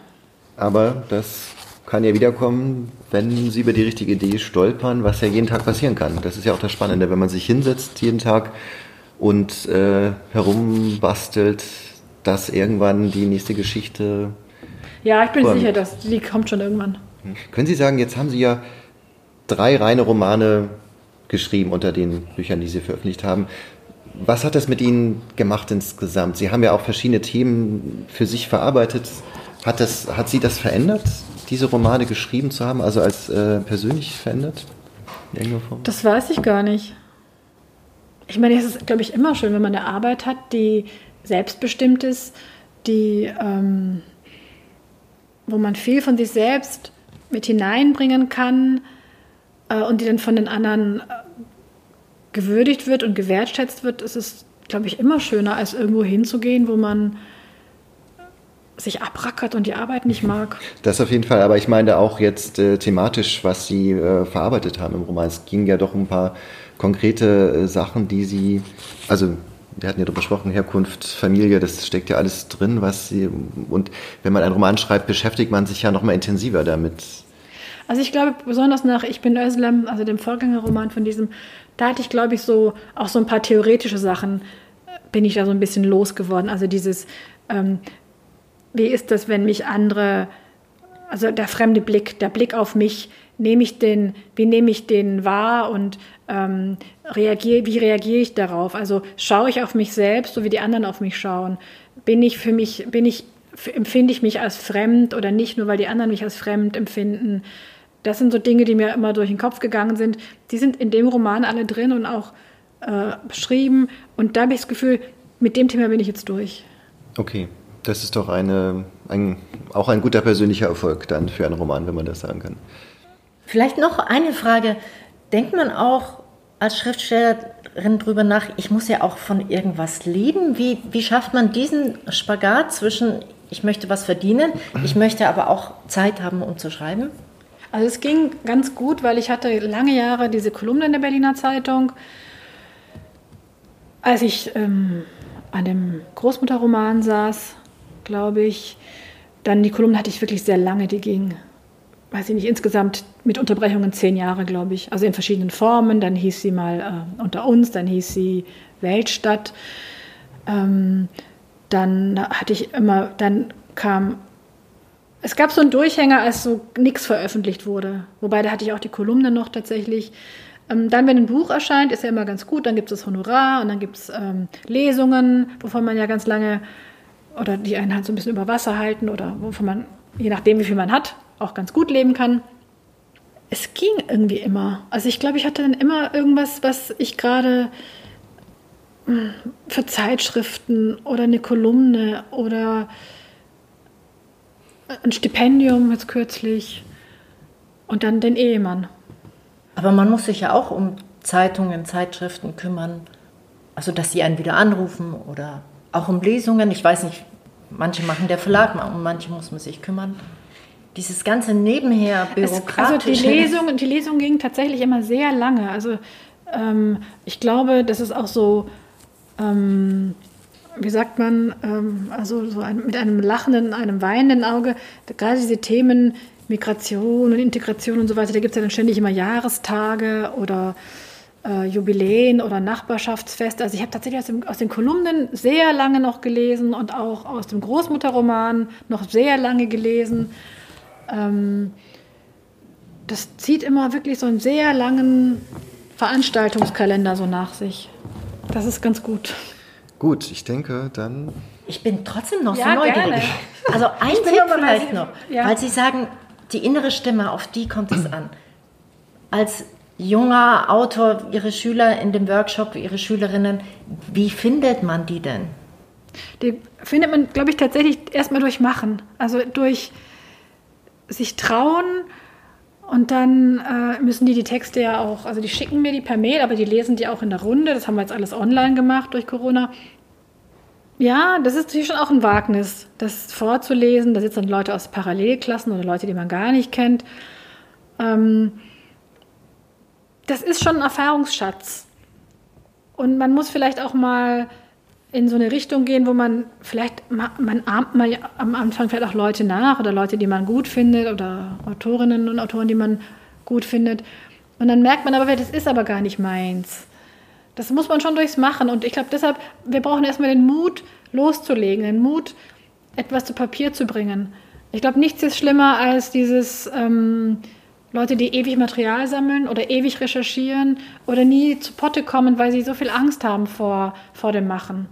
Aber das kann ja wiederkommen, wenn Sie über die richtige Idee stolpern, was ja jeden Tag passieren kann. Das ist ja auch das Spannende, wenn man sich hinsetzt jeden Tag und äh, herumbastelt, dass irgendwann die nächste Geschichte. Ja, ich bin Kommt. sicher, dass die kommt schon irgendwann. Können Sie sagen, jetzt haben Sie ja drei reine Romane geschrieben unter den Büchern, die Sie veröffentlicht haben. Was hat das mit Ihnen gemacht insgesamt? Sie haben ja auch verschiedene Themen für sich verarbeitet. Hat, das, hat Sie das verändert, diese Romane geschrieben zu haben, also als äh, persönlich verändert? Das weiß ich gar nicht. Ich meine, es ist, glaube ich, immer schön, wenn man eine Arbeit hat, die selbstbestimmt ist, die, ähm, wo man viel von sich selbst mit hineinbringen kann äh, und die dann von den anderen äh, gewürdigt wird und gewertschätzt wird. Es ist, glaube ich, immer schöner, als irgendwo hinzugehen, wo man sich abrackert und die Arbeit nicht <laughs> mag. Das auf jeden Fall, aber ich meine auch jetzt äh, thematisch, was Sie äh, verarbeitet haben im Roman. Es ging ja doch um ein paar konkrete äh, Sachen, die Sie, also wir hatten ja darüber gesprochen, Herkunft, Familie, das steckt ja alles drin, was Sie, und wenn man einen Roman schreibt, beschäftigt man sich ja noch mal intensiver damit. Also ich glaube, besonders nach Ich bin Özlem, also dem Vorgängerroman von diesem, da hatte ich, glaube ich, so auch so ein paar theoretische Sachen, äh, bin ich da so ein bisschen losgeworden. Also dieses, ähm, wie ist das, wenn mich andere, also der fremde Blick, der Blick auf mich, nehme ich den, wie nehme ich den wahr und ähm, reagiere, wie reagiere ich darauf? Also schaue ich auf mich selbst, so wie die anderen auf mich schauen? Bin ich für mich, bin ich, empfinde ich mich als fremd oder nicht, nur weil die anderen mich als fremd empfinden? Das sind so Dinge, die mir immer durch den Kopf gegangen sind. Die sind in dem Roman alle drin und auch äh, beschrieben. Und da habe ich das Gefühl, mit dem Thema bin ich jetzt durch. Okay, das ist doch eine, ein, auch ein guter persönlicher Erfolg dann für einen Roman, wenn man das sagen kann. Vielleicht noch eine Frage. Denkt man auch als Schriftstellerin drüber nach, ich muss ja auch von irgendwas leben? Wie, wie schafft man diesen Spagat zwischen, ich möchte was verdienen, ich möchte aber auch Zeit haben, um zu schreiben? Also es ging ganz gut, weil ich hatte lange Jahre diese Kolumne in der Berliner Zeitung. Als ich ähm, an dem Großmutterroman saß, glaube ich, dann die Kolumne hatte ich wirklich sehr lange, die ging, weiß ich nicht, insgesamt mit Unterbrechungen zehn Jahre, glaube ich. Also in verschiedenen Formen. Dann hieß sie mal äh, unter uns, dann hieß sie Weltstadt. Ähm, dann hatte ich immer, dann kam, es gab so einen Durchhänger, als so nichts veröffentlicht wurde. Wobei da hatte ich auch die Kolumne noch tatsächlich. Ähm, dann, wenn ein Buch erscheint, ist ja immer ganz gut, dann gibt es das Honorar und dann gibt es ähm, Lesungen, wovon man ja ganz lange, oder die einen halt so ein bisschen über Wasser halten oder wovon man, je nachdem, wie viel man hat, auch ganz gut leben kann. Es ging irgendwie immer. Also ich glaube, ich hatte dann immer irgendwas, was ich gerade für Zeitschriften oder eine Kolumne oder ein Stipendium jetzt kürzlich und dann den Ehemann. Aber man muss sich ja auch um Zeitungen, Zeitschriften kümmern, also dass sie einen wieder anrufen oder auch um Lesungen. Ich weiß nicht, manche machen der Verlag, um manche muss man sich kümmern. Dieses ganze nebenher bürokratische. also die Lesung, die Lesung ging tatsächlich immer sehr lange. Also ähm, ich glaube, das ist auch so ähm, wie sagt man, ähm, also so ein, mit einem lachenden, einem weinenden Auge, gerade diese Themen Migration und Integration und so weiter, da gibt es ja dann ständig immer Jahrestage oder äh, Jubiläen oder Nachbarschaftsfeste. Also ich habe tatsächlich aus, dem, aus, den Kolumnen sehr lange noch gelesen und auch aus dem Großmutterroman noch sehr lange gelesen. Ähm, das zieht immer wirklich so einen sehr langen Veranstaltungskalender so nach sich. Das ist ganz gut. Gut, ich denke, dann. Ich bin trotzdem noch ja, so neugierig. Gerne. Also <laughs> ein Tipp vielleicht noch, ja. weil Sie sagen, die innere Stimme, auf die kommt es an. Als junger Autor, Ihre Schüler in dem Workshop, Ihre Schülerinnen, wie findet man die denn? Die findet man, glaube ich, tatsächlich erstmal durch Machen. Also durch sich trauen, und dann äh, müssen die die Texte ja auch, also die schicken mir die per Mail, aber die lesen die auch in der Runde. Das haben wir jetzt alles online gemacht durch Corona. Ja, das ist natürlich schon auch ein Wagnis, das vorzulesen. Da sitzen Leute aus Parallelklassen oder Leute, die man gar nicht kennt. Ähm, das ist schon ein Erfahrungsschatz. Und man muss vielleicht auch mal in so eine Richtung gehen, wo man vielleicht, man ahmt mal am Anfang vielleicht auch Leute nach oder Leute, die man gut findet oder Autorinnen und Autoren, die man gut findet. Und dann merkt man aber, das ist aber gar nicht meins. Das muss man schon durchs Machen. Und ich glaube deshalb, wir brauchen erstmal den Mut, loszulegen, den Mut, etwas zu Papier zu bringen. Ich glaube, nichts ist schlimmer als dieses ähm, Leute, die ewig Material sammeln oder ewig recherchieren oder nie zu Potte kommen, weil sie so viel Angst haben vor, vor dem Machen.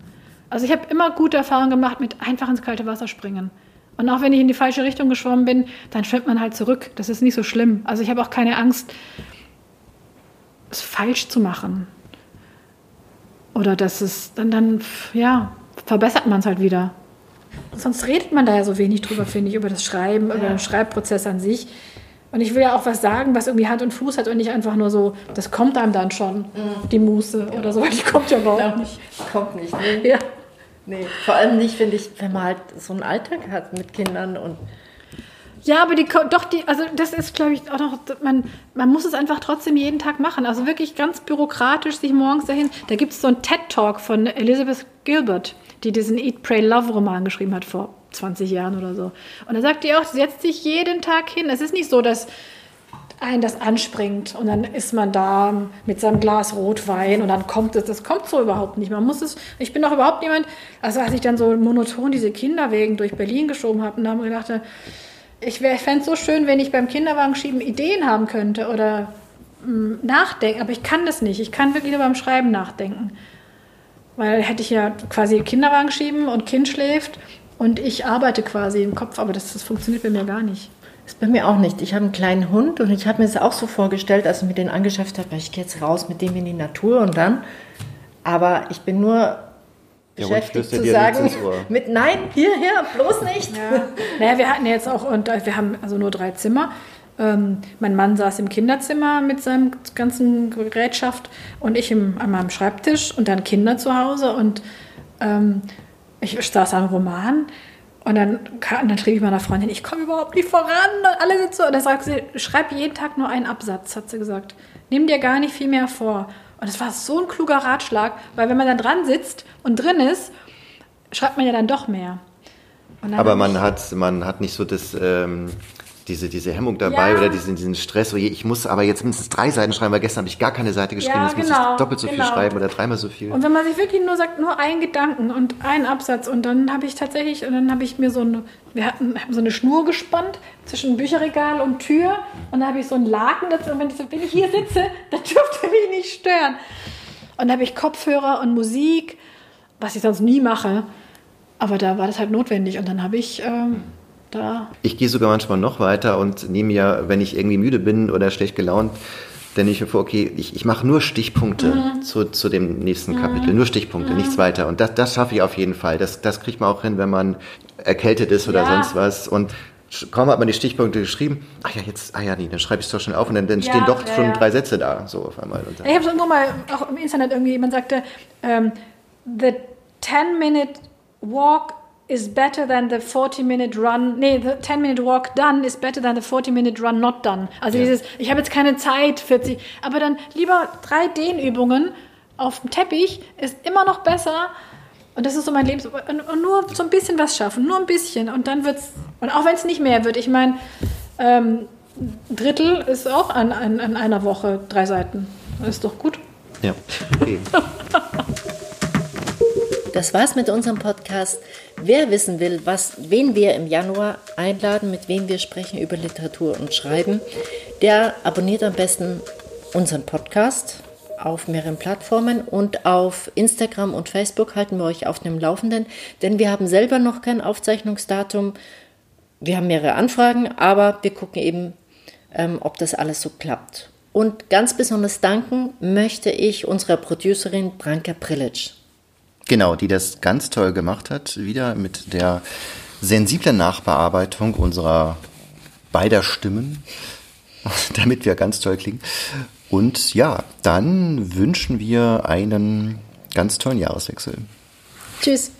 Also ich habe immer gute Erfahrungen gemacht mit einfach ins kalte Wasser springen. Und auch wenn ich in die falsche Richtung geschwommen bin, dann schwimmt man halt zurück. Das ist nicht so schlimm. Also ich habe auch keine Angst, es falsch zu machen. Oder dass es dann, dann ja, verbessert man es halt wieder. Sonst redet man da ja so wenig drüber, finde ich, über das Schreiben, ja. über den Schreibprozess an sich. Und ich will ja auch was sagen, was irgendwie Hand und Fuß hat und nicht einfach nur so, das kommt einem dann schon, mhm. die Muße ja. oder so, weil die kommt ja überhaupt nicht. Kommt nicht, nee. <laughs> Ja. Nee, vor allem nicht, finde ich, wenn man halt so einen Alltag hat mit Kindern und ja, aber die, doch, die, also das ist, glaube ich, auch noch, man, man muss es einfach trotzdem jeden Tag machen. Also wirklich ganz bürokratisch sich morgens dahin. Da gibt es so einen TED-Talk von Elizabeth Gilbert, die diesen Eat, Pray, Love Roman geschrieben hat vor 20 Jahren oder so. Und da sagt die auch, setzt sich jeden Tag hin. Es ist nicht so, dass einen das anspringt und dann ist man da mit seinem Glas Rotwein und dann kommt es. Das kommt so überhaupt nicht. Man muss es. Ich bin auch überhaupt niemand. Also als ich dann so monoton diese Kinderwegen durch Berlin geschoben habe, und da habe ich gedacht, ich, fände es so schön, wenn ich beim Kinderwagen schieben Ideen haben könnte oder mh, hm, nachdenken. Aber ich kann das nicht. Ich kann wirklich nur beim Schreiben nachdenken. Weil hätte ich ja quasi Kinderwagen schieben und Kind schläft und ich arbeite quasi im Kopf, aber das, das funktioniert bei mir gar nicht. Das ist bei mir auch nicht. Ich habe einen kleinen Hund und ich habe mir das auch so vorgestellt, als ich mir den angeschafft habe, ich gehe jetzt raus mit dem in die Natur und dann. Aber ich bin nur beschäftigt zu sagen, <laughs> mit Nein, hierher, bloß nicht. Ja. Naja, wir hatten jetzt auch, und wir haben also nur drei Zimmer. Ähm, mein Mann saß im Kinderzimmer mit seinem ganzen Gerätschaft und ich im, an meinem Schreibtisch und dann Kinder zu Hause und ähm, ich saß am Roman Und dann, dann schrieb ich meiner Freundin, ich komme überhaupt nicht voran. Und alle sind so. Und dann sagt sie, schreib jeden Tag nur einen Absatz, hat sie gesagt. Nimm dir gar nicht viel mehr vor. Und es war so ein kluger Ratschlag, weil wenn man dann dran sitzt und drin ist, schreibt man ja dann doch mehr. Aber man hat, man hat nicht so das, ähm, diese, diese Hemmung dabei ja. oder diesen, diesen Stress, so, ich muss aber jetzt mindestens drei Seiten schreiben, weil gestern habe ich gar keine Seite geschrieben, ja, jetzt genau, muss ich doppelt so genau. viel schreiben oder dreimal so viel. Und wenn man sich wirklich nur sagt, nur einen Gedanken und einen Absatz und dann habe ich tatsächlich, und dann habe ich mir so eine, wir hatten haben so eine Schnur gespannt zwischen Bücherregal und Tür und dann habe ich so einen Laken dazu und wenn ich, so, wenn ich hier sitze, <laughs> dann dürfte mich nicht stören. Und dann habe ich Kopfhörer und Musik, was ich sonst nie mache, aber da war das halt notwendig und dann habe ich... Ähm, da. Ich gehe sogar manchmal noch weiter und nehme ja, wenn ich irgendwie müde bin oder schlecht gelaunt, dann ich mir vor, okay, ich, ich mache nur Stichpunkte mhm. zu, zu dem nächsten mhm. Kapitel, nur Stichpunkte, mhm. nichts weiter. Und das, das schaffe ich auf jeden Fall. Das, das kriegt man auch hin, wenn man erkältet ist oder ja. sonst was. Und kaum hat man die Stichpunkte geschrieben, ach ja, jetzt, ah ja, nee, dann schreibe ich es doch schnell auf und dann, dann ja, stehen doch ja, schon drei Sätze da, so auf einmal. ich habe schon mal auch im Internet irgendwie jemand sagte, um, ähm, the 10-minute walk is better than the 40 minute run, nee, the 10 minute walk done is better than the 40 minute run not done. Also ja. dieses, ich habe jetzt keine Zeit, 40, aber dann lieber drei Dehnübungen auf dem Teppich ist immer noch besser. Und das ist so mein Lebens... Und nur so ein bisschen was schaffen, nur ein bisschen. Und dann wird's... Und auch wenn es nicht mehr wird, ich meine, ähm, Drittel ist auch an, an, an einer Woche drei Seiten. Das ist doch gut. Ja, okay. <laughs> Das war's mit unserem Podcast. Wer wissen will, was, wen wir im Januar einladen, mit wem wir sprechen über Literatur und Schreiben, der abonniert am besten unseren Podcast auf mehreren Plattformen und auf Instagram und Facebook halten wir euch auf dem Laufenden, denn wir haben selber noch kein Aufzeichnungsdatum. Wir haben mehrere Anfragen, aber wir gucken eben, ähm, ob das alles so klappt. Und ganz besonders danken möchte ich unserer Producerin Branka Prilic. Genau, die das ganz toll gemacht hat, wieder mit der sensiblen Nachbearbeitung unserer beider Stimmen, <laughs> damit wir ganz toll klingen. Und ja, dann wünschen wir einen ganz tollen Jahreswechsel. Tschüss.